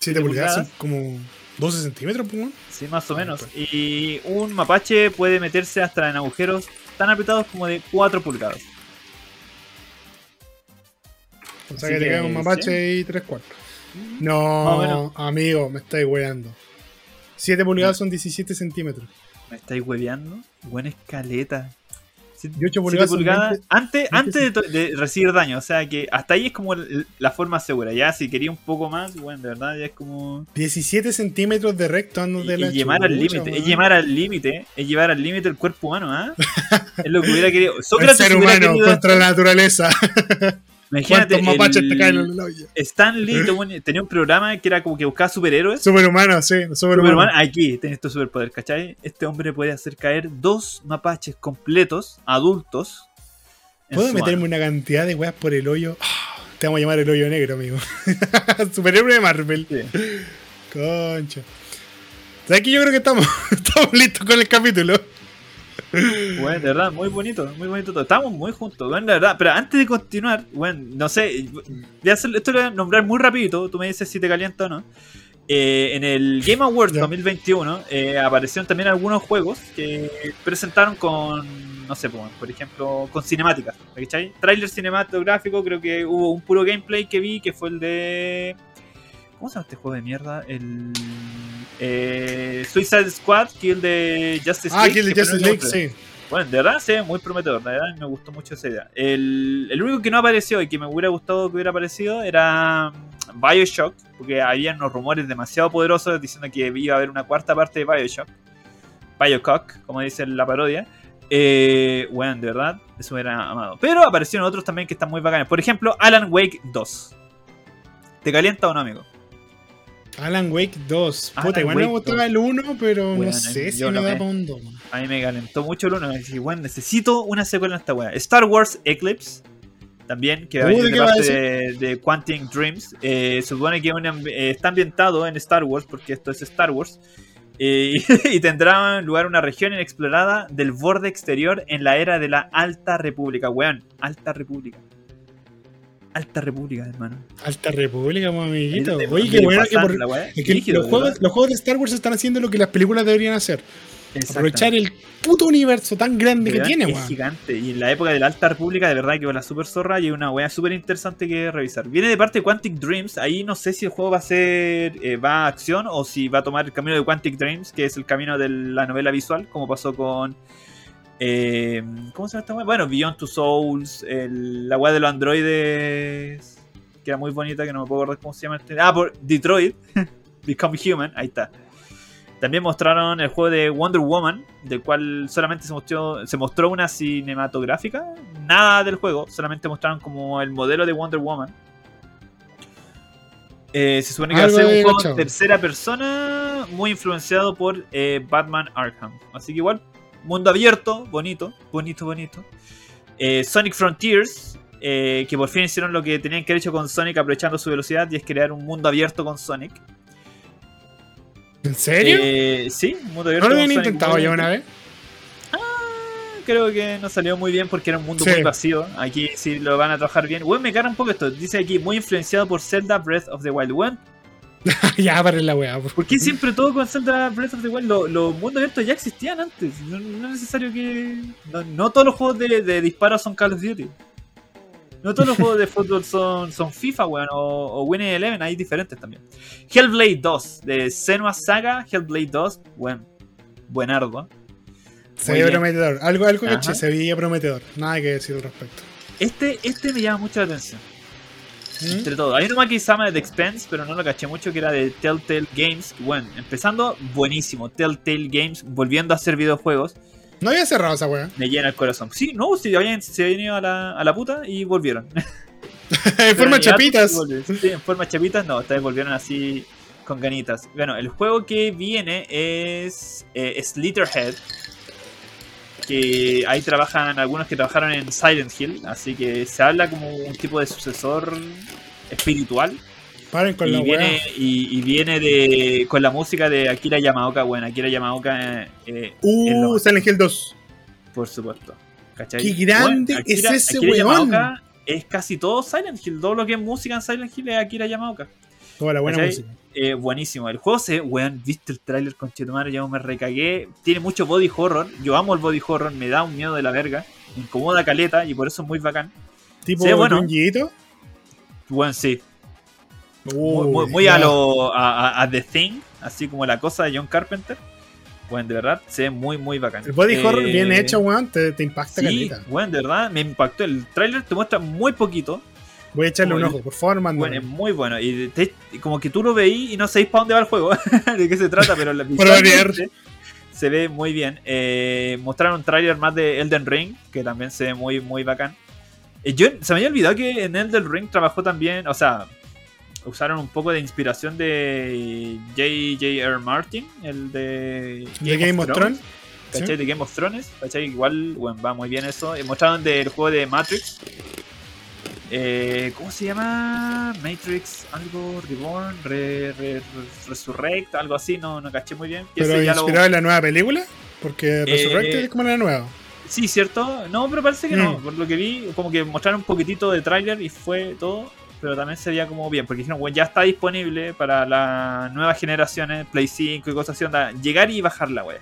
7 pulgadas, pulgadas. como 12 centímetros, weón. Sí, más o Ah, menos. pues. Y un mapache puede meterse hasta en agujeros tan apretados como de 4 pulgadas. O sea Así que te que, queda un mapache y tres cuartos. Más o No, menos. amigo, me estáis weando. 7 pulgadas son 17 centímetros. ¿Me estáis hueveando? Buena escaleta. Y 8 pulgadas son 20 antes, 20 antes de, de recibir daño, o sea que hasta ahí es como el- la forma segura. Ya si quería un poco más, bueno, de verdad ya es como. 17 centímetros de recto ando de la llevar al límite, es llevar al límite, es llevar al límite el cuerpo humano, ¿ah? es lo que hubiera querido. El Sócrates ser hubiera humano querido contra la naturaleza. Imagínate, ¿Cuántos mapaches el- te caen en el hoyo? Stan Lee tuvo un- tenía un programa que era como que buscaba superhéroes. Superhumano, sí, superhumano. Superman, aquí tenés tu superpoder, ¿cachai? Este hombre puede hacer caer dos mapaches completos, adultos. ¿Puedo meterme mano. una cantidad de weas por el hoyo? Ah, Te vamos a llamar el hoyo negro, amigo. Superhéroe de Marvel. Sí. Concha. ¿Sabes que yo creo que estamos, estamos listos con el capítulo? Bueno, de verdad, muy bonito, muy bonito todo. Estamos muy juntos, bueno, de verdad. Pero antes de continuar, bueno, no sé, voy a hacer, esto lo voy a nombrar muy rapidito, tú me dices si te calienta o no. Eh, en el Game Awards Ya. 2021 eh, aparecieron también algunos juegos que presentaron con, no sé, por por ejemplo, con cinemáticas, ¿cachai? Trailer cinematográfico, creo que hubo un puro gameplay que vi que fue el de... ¿Cómo se llama este juego de mierda? El... Eh, Suicide Squad, que el de Justice Ah, League. aquí el de que Justice League, sí. Bueno, de verdad, sí, muy prometedor. De verdad, me gustó mucho esa idea. El, el único que no apareció y que me hubiera gustado que hubiera aparecido era mm, Bioshock, porque había unos rumores demasiado poderosos diciendo que iba a haber una cuarta parte de Bioshock. Biocock, como dice la parodia. Eh, bueno, de verdad, eso era amado. Pero aparecieron otros también que están muy bacanes. Por ejemplo, Alan Wake 2. ¿Te calienta o no, amigo? Alan Wake 2. Puta, igual me gustaba 2. el 1, pero Bueno, no sé si me da para un 2. A mí me calentó mucho el uno. Me dije, bueno, necesito una secuela en esta wea. Star Wars Eclipse. También, que va ¿de de parte de, de Quantic Dreams. Eh, se supone que eh, está ambientado en Star Wars, porque esto es Star Wars. Eh, y tendrá lugar una región inexplorada del borde exterior en la era de la Alta República. Weón, Alta República. Alta República, hermano. Alta República, amiguito. Ahí Oye, qué bueno que, por- es que Rígido, los, juegos, los juegos de Star Wars están haciendo lo que las películas deberían hacer. Aprovechar el puto universo tan grande que Weón, tiene, es weón. gigante. Y en la época de la Alta República, de verdad que la super zorra y una wea súper interesante que revisar. Viene de parte de Quantic Dreams. Ahí no sé si el juego va a ser. eh, va a acción o si va a tomar el camino de Quantic Dreams, que es el camino de la novela visual, como pasó con. Eh, ¿Cómo se llama esta wea? Bueno, Beyond Two Souls, el- la wea de los androides. Que era muy bonita, que no me puedo acordar cómo se llama este. Ah, por Detroit. Become Human, ahí está. También mostraron el juego de Wonder Woman, del cual solamente se mostró, se mostró una cinematográfica. Nada del juego, solamente mostraron como el modelo de Wonder Woman. Eh, se supone que va a ser un juego en tercera persona, muy influenciado por eh, Batman Arkham. Así que igual, mundo abierto, bonito, bonito, bonito. Eh, Sonic Frontiers, eh, que por fin hicieron lo que tenían que haber hecho con Sonic aprovechando su velocidad, y es crear un mundo abierto con Sonic. ¿En serio? Eh, sí, un mundo abierto ¿No lo habían intentado ya una vez? creo que no salió muy bien porque era un mundo Sí. muy vacío. Aquí sí lo van a trabajar bien. Bueno, me cara un poco esto. Dice aquí, muy influenciado por Zelda Breath of the Wild. Weón, ya, para la weá. por ¿por qué siempre todo con Zelda Breath of the Wild? Lo- Los mundos abiertos ya existían antes. No, no es necesario que. No, no todos los juegos de, de disparos son Call of Duty. No todos los juegos de fútbol son, son FIFA, weón, o, o Winning Eleven, hay diferentes también. Hellblade 2, de Senua Saga, Hellblade 2, buen, buenardo. Se veía prometedor. Algo, algo caché, se veía prometedor. Nada que decir al respecto. Este, este me llama mucho la atención. ¿Mm? Entre todo, hay uno más que se llama The Expense, pero no lo caché mucho, que era de Telltale Games. Bueno, empezando, buenísimo. Telltale Games, volviendo a hacer videojuegos, No había cerrado esa weá. me llena el corazón. Sí, no, si habían, se habían ido a la, a la puta y volvieron. en forma chapitas. Sí, en forma chapitas, no, vez volvieron así con ganitas. Bueno, el juego que viene es eh, Slitterhead. Que ahí trabajan algunos que trabajaron en Silent Hill, así que se habla como un tipo de sucesor espiritual. Paren con y la viene, y, y viene de con la música de Akira Yamaoka. Bueno, Akira Yamaoka, eh, Uh, Silent Hill 2. por supuesto. ¿Cachai? Qué grande es ese Akira weón. Yamaoka es casi todo Silent Hill. Todo lo que es música en Silent Hill es Akira Yamaoka. Toda la buena ¿Cachai? música. Eh, buenísimo. El juego se, weón, viste el tráiler con Chetumare, yo me recagué. Tiene mucho body horror. Yo amo el body horror, me da un miedo de la verga. Me incomoda caleta y por eso es muy bacán. Tipo Sí, bueno. Weón, sí. muy, a, lo, a, The Thing, así como la cosa de John Carpenter. Bueno, de verdad, se ve muy, muy bacán. El body horror Eh, bien hecho, weón, te, te impacta Sí, caleta. bueno, de verdad, me impactó. El tráiler te muestra muy poquito. Voy a echarle un ojo, por favor, Bueno, mándame. es muy bueno. Y te- como que tú lo veís y no sabéis para dónde va el juego, de qué se trata, pero la se ve muy bien. Eh, mostraron un tráiler más de Elden Ring, que también se ve muy, muy bacán. Eh, yo, se me había olvidado que en Elden Ring trabajó también, o sea, usaron un poco de inspiración de J.J.R. Martin, el de ¿De Game of Thrones? ¿Cachai? De Game of Thrones, ¿cachai? Igual, bueno, va muy bien eso. Eh, mostraron del juego de Matrix. Eh, ¿Cómo se llama? Matrix, algo, Reborn, Re- Re- Re- Resurrect, algo así, no, no caché muy bien. ¿Pero lo- inspirado en la nueva película? Porque Eh, Resurrected es como la nueva. Sí, ¿cierto? No, pero parece que no. Mm. Por lo que vi, como que mostraron un poquitito de tráiler y fue todo. Pero también se veía como bien, porque dijeron, bueno, ya está disponible para las nuevas generaciones, Play 5 y cosas así, onda, llegar y bajar la web.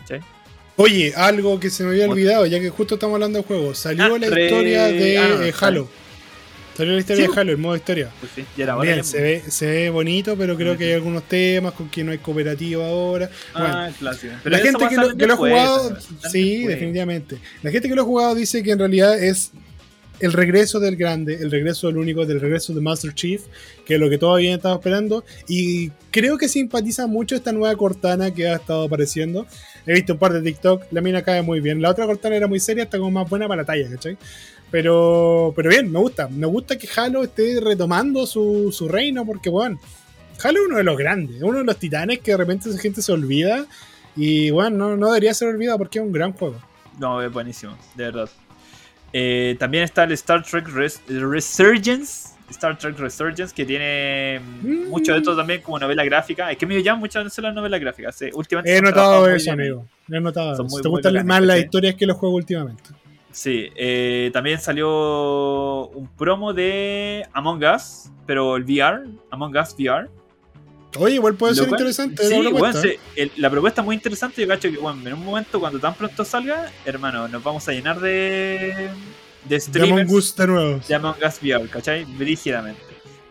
¿Cachai? Oye, algo que se me había olvidado, ya que justo estamos hablando de juegos. Salió Ah, la re- historia de ah, no, eh, Halo. Salió la historia Sí, de Halo, el modo historia. Pues sí, ya era Bien, se ve, se ve bonito, pero creo que hay algunos temas con que no hay cooperativa ahora. Bueno, Ah, clásico. la gente que lo, que lo ha jugado, sí, después. definitivamente. La gente que lo ha jugado dice que en realidad es el regreso del grande, el regreso del único, del regreso de Master Chief, que es lo que todavía estamos esperando. Y creo que simpatiza mucho esta nueva Cortana que ha estado apareciendo. He visto un par de TikTok, la mina cae muy bien. La otra Cortana era muy seria, está como más buena para la talla, ¿cachai? Pero, pero bien, me gusta. Me gusta que Halo esté retomando su, su reino, porque, bueno, Halo es uno de los grandes, es uno de los titanes que de repente esa gente se olvida. Y bueno, no, no debería ser olvidado porque es un gran juego. No, es buenísimo, de verdad. Eh, también está el Star Trek Res- Resurgence. Star Trek Resurgence, que tiene Mm. mucho de esto también como novela gráfica. Es que me llaman muchas veces las novelas gráficas. sí. Últimamente He notado eso, amigo. He notado eso. muy- Te muy gustan más las historias que los juegos últimamente. Sí, eh, también salió un promo de Among Us, pero el VR, Among Us VR. Oye, igual puede Lo ser cual- interesante Sí, la propuesta. sí, el- la propuesta es muy interesante. Yo cacho que, bueno, en un momento cuando tan pronto salga, hermano, nos vamos a llenar de, de De streamers Among Us de nuevo. de Among Us VR, ¿cachai? Brígidamente.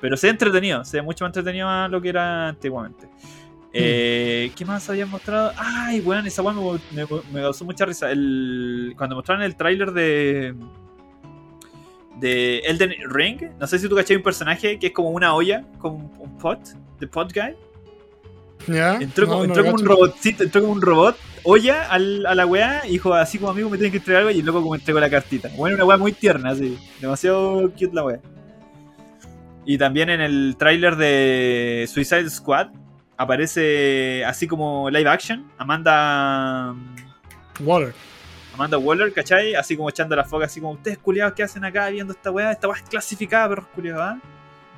Pero se ve entretenido, se ve mucho más entretenido a lo que era antiguamente. Eh, ¿Qué más habían mostrado? Ay, weón, esa weón me, me, me causó mucha risa. El, cuando mostraron el tráiler de. De Elden Ring, no sé si tú cachai un personaje que es como una olla, como un, un pot, de pot guy. ¿Ya? Entró, No, como, entró un robotcito, entró como un robot, olla al- a la weá, dijo así como amigo me tienen que entregar algo y el loco como entregó la cartita. Bueno, una weá muy tierna, así. Demasiado cute la weá. Y también en el tráiler de Suicide Squad aparece así como live action, Amanda Waller. Amanda Waller, ¿cachai? Así como echando la foca, así como ustedes culiados que hacen acá viendo esta weá, esta weá es clasificada, perros culiados, ¿ah?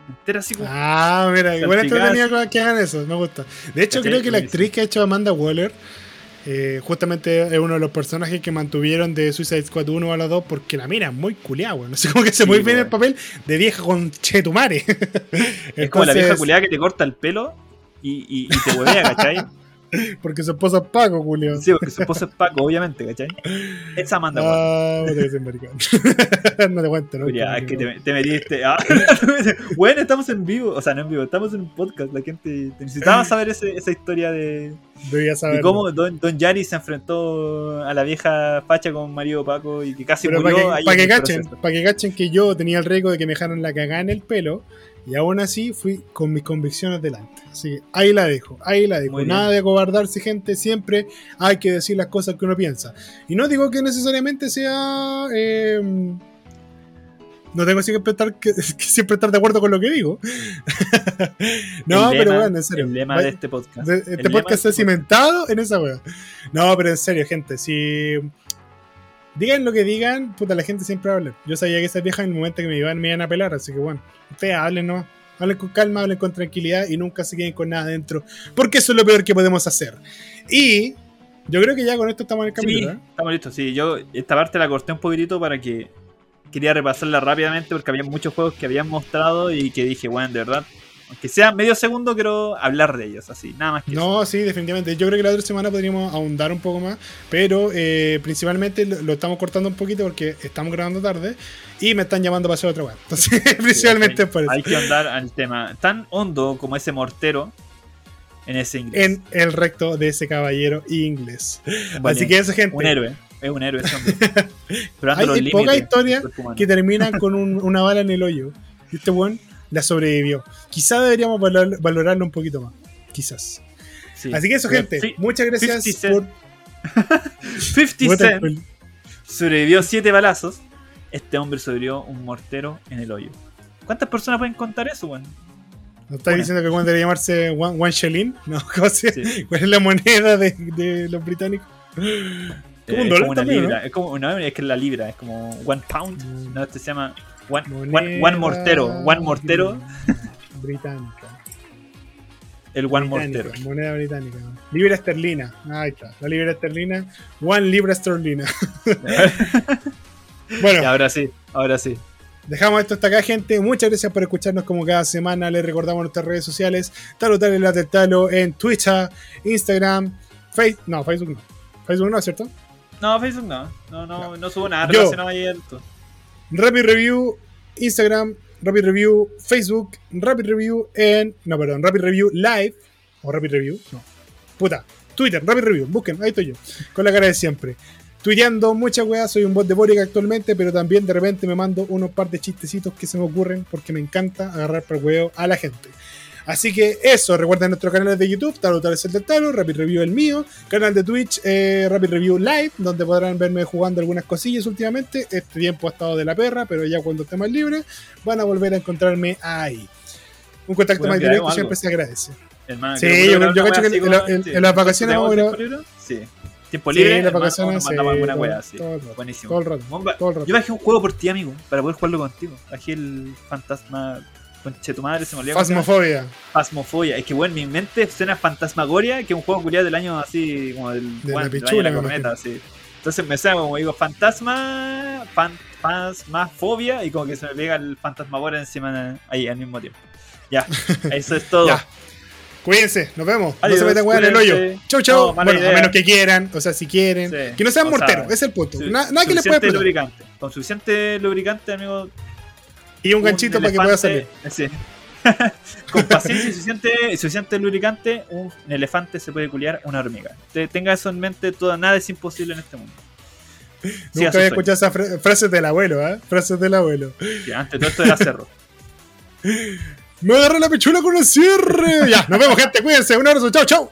Entera así como. Ah, mira, igual entretenido que hagan eso, me gusta. De hecho, creo que la actriz que ha hecho Amanda Waller, eh, justamente es uno de los personajes que mantuvieron de Suicide Squad 1 a la 2, porque la mira es muy culiada, weón. No sé cómo que se Sí, muy bien el papel de vieja con chetumare. es como la vieja culiada que te corta el pelo y, y, y te huevea, ¿cachai? Porque su esposa es Paco, Julio. Sí, porque su esposo es Paco, obviamente, ¿cachai? Esa Amanda Waller. Ah, soy maricón. no te cuento, ¿no? Culiao, es que te, te metiste. Ah, bueno, estamos en vivo. O sea, no en vivo, estamos en un podcast. La gente necesitaba saber ese- esa historia de, Debía de saber. cómo Don, Don Yari se enfrentó a la vieja facha con Mario Paco y que casi Pero para murió que, ahí pa' que cachen, para que cachen que yo tenía el riesgo de que me dejaran la cagada en el pelo y aún así fui con mis convicciones delante. Así que ahí la dejo, ahí la dejo. Nada de acobardarse, gente. Siempre hay que decir las cosas que uno piensa. Y no digo que necesariamente sea. eh, no tengo siempre estar, que, que siempre estar de acuerdo con lo que digo. no, El pero lema- bueno, en serio. El lema de este podcast. de- este lema podcast está este cimentado en esa wea. No, pero en serio, gente, si. Digan lo que digan, puta, la gente siempre habla. Yo sabía que esas viejas en el momento que me iban, me iban a pelar, así que bueno, ustedes hablen, ¿no? Hablen con calma, hablen con tranquilidad y nunca se queden con nada adentro, porque eso es lo peor que podemos hacer. Y yo creo que ya con esto estamos en el Sí, capítulo, ¿eh? estamos listos. Sí, yo esta parte la corté un poquitito para que quería repasarla rápidamente porque había muchos juegos que habían mostrado y que dije, bueno, de verdad, Aunque sea medio segundo, quiero hablar de ellos, así, nada más que No, sí, definitivamente. Yo creo que la otra semana podríamos ahondar un poco más, pero eh, principalmente lo, estamos cortando un poquito porque estamos grabando tarde y me están llamando para hacer otra weá. Entonces, principalmente es por eso. Hay que ahondar al tema tan hondo como ese mortero en ese inglés. En el recto de ese caballero inglés. Bueno, Así que eso, gente. Un héroe, es un héroe ese Hay hay pocas historias que terminan con un- una bala en el hoyo. Y este buen la sobrevivió. Quizá deberíamos valor- valorarlo un poquito más. Quizás. Sí. Así que eso, gente. Muchas gracias 50 por. Cent. 50 Puta, Cent sobrevivió 7 balazos. Este hombre sobrevivió un mortero en el hoyo. ¿Cuántas personas pueden contar eso, weón? ¿No estás diciendo que cuando debe llamarse one, one shilling? No, ¿cómo se- Sí. ¿Cuál es la moneda de, de los británicos? Como Eh, un es como una también, libra. Es como, no, es que es la libra, es como one pound. Mm. No, este se llama one, one, Moneda one mortero. One mortero, Británica. el Británica, mortero. Moneda británica. Libra esterlina. Ahí está. La libra esterlina. One libra esterlina. Bueno, Y ahora sí, ahora sí. Dejamos esto hasta acá, gente. Muchas gracias por escucharnos como cada semana. Les recordamos nuestras redes sociales. Talo Talo y la del Talo en Twitter, Instagram, Facebook. No, Facebook no. Facebook no, ¿cierto? No, Facebook no. No, no, no subo nada Yo. relacionado a esto. Rapid Review, Instagram, Rapid Review, Facebook, Rapid Review en. No, perdón, Rapid Review Live. O Rapid Review, no. Puta. Twitter, Rapid Review, busquen, ahí estoy yo. Con la cara de siempre. Tuiteando muchas weas, soy un bot de Boric actualmente, pero también de repente me mando unos par de chistecitos que se me ocurren porque me encanta agarrar por huevo a la gente. Así que eso, recuerden nuestros canales de YouTube, Talo Tal es el del Talo, Rapid Review el mío, canal de Twitch, eh, Rapid Review Live, donde podrán verme jugando algunas cosillas últimamente. Este tiempo ha estado de la perra, pero ya cuando esté más libre, van a volver a encontrarme ahí. Un contacto Bueno, más que directo siempre se agradece. Hermano, Sí, yo- yo cacho que en- en- en las vacaciones ¿Tenemos vamos a tiempo libre? Sí. Tiempo Sí, libre, en las vacaciones, mandamos sí, alguna wea así. todo el rato, Buenísimo. todo el rato, todo el rato. Yo bajé un juego por ti, amigo, para poder jugarlo contigo. Bajé el fantasma. Conche tu madre, se me olvidó. Fasmofobia. Fasmofobia. Es que, bueno, mi mente suena Fantasmagoria, que es un juego culiado del año así, como del, De bueno, la del pichula, año de la me corneta, así. Entonces me suena como digo, fantasma, fan, fasmafobia, y como que se me pega el fantasmagoria encima ahí al mismo tiempo. Ya, eso es todo. Ya. Cuídense, nos vemos. Adiós, no se metan weá en el hoyo. Chau, chau. No, bueno, idea. a menos que quieran, o sea, si quieren. Sí. Que no sean morteros, ese es el punto. Su- Na- nada que les pueda lubricante. Con suficiente lubricante, amigo. Y un ganchito para que pueda salir. Sí. Con paciencia y suficiente, suficiente lubricante, un elefante se puede culiar una hormiga. Te- tenga eso en mente, todo, nada es imposible en este mundo. Siga Nunca había escuchado esas fra- frases del abuelo, ¿eh? Frases del abuelo. Sí, antes todo esto era cerro. Me agarré la pichula con el cierre. ya, nos vemos, gente. Cuídense. Un abrazo. Chau, chau.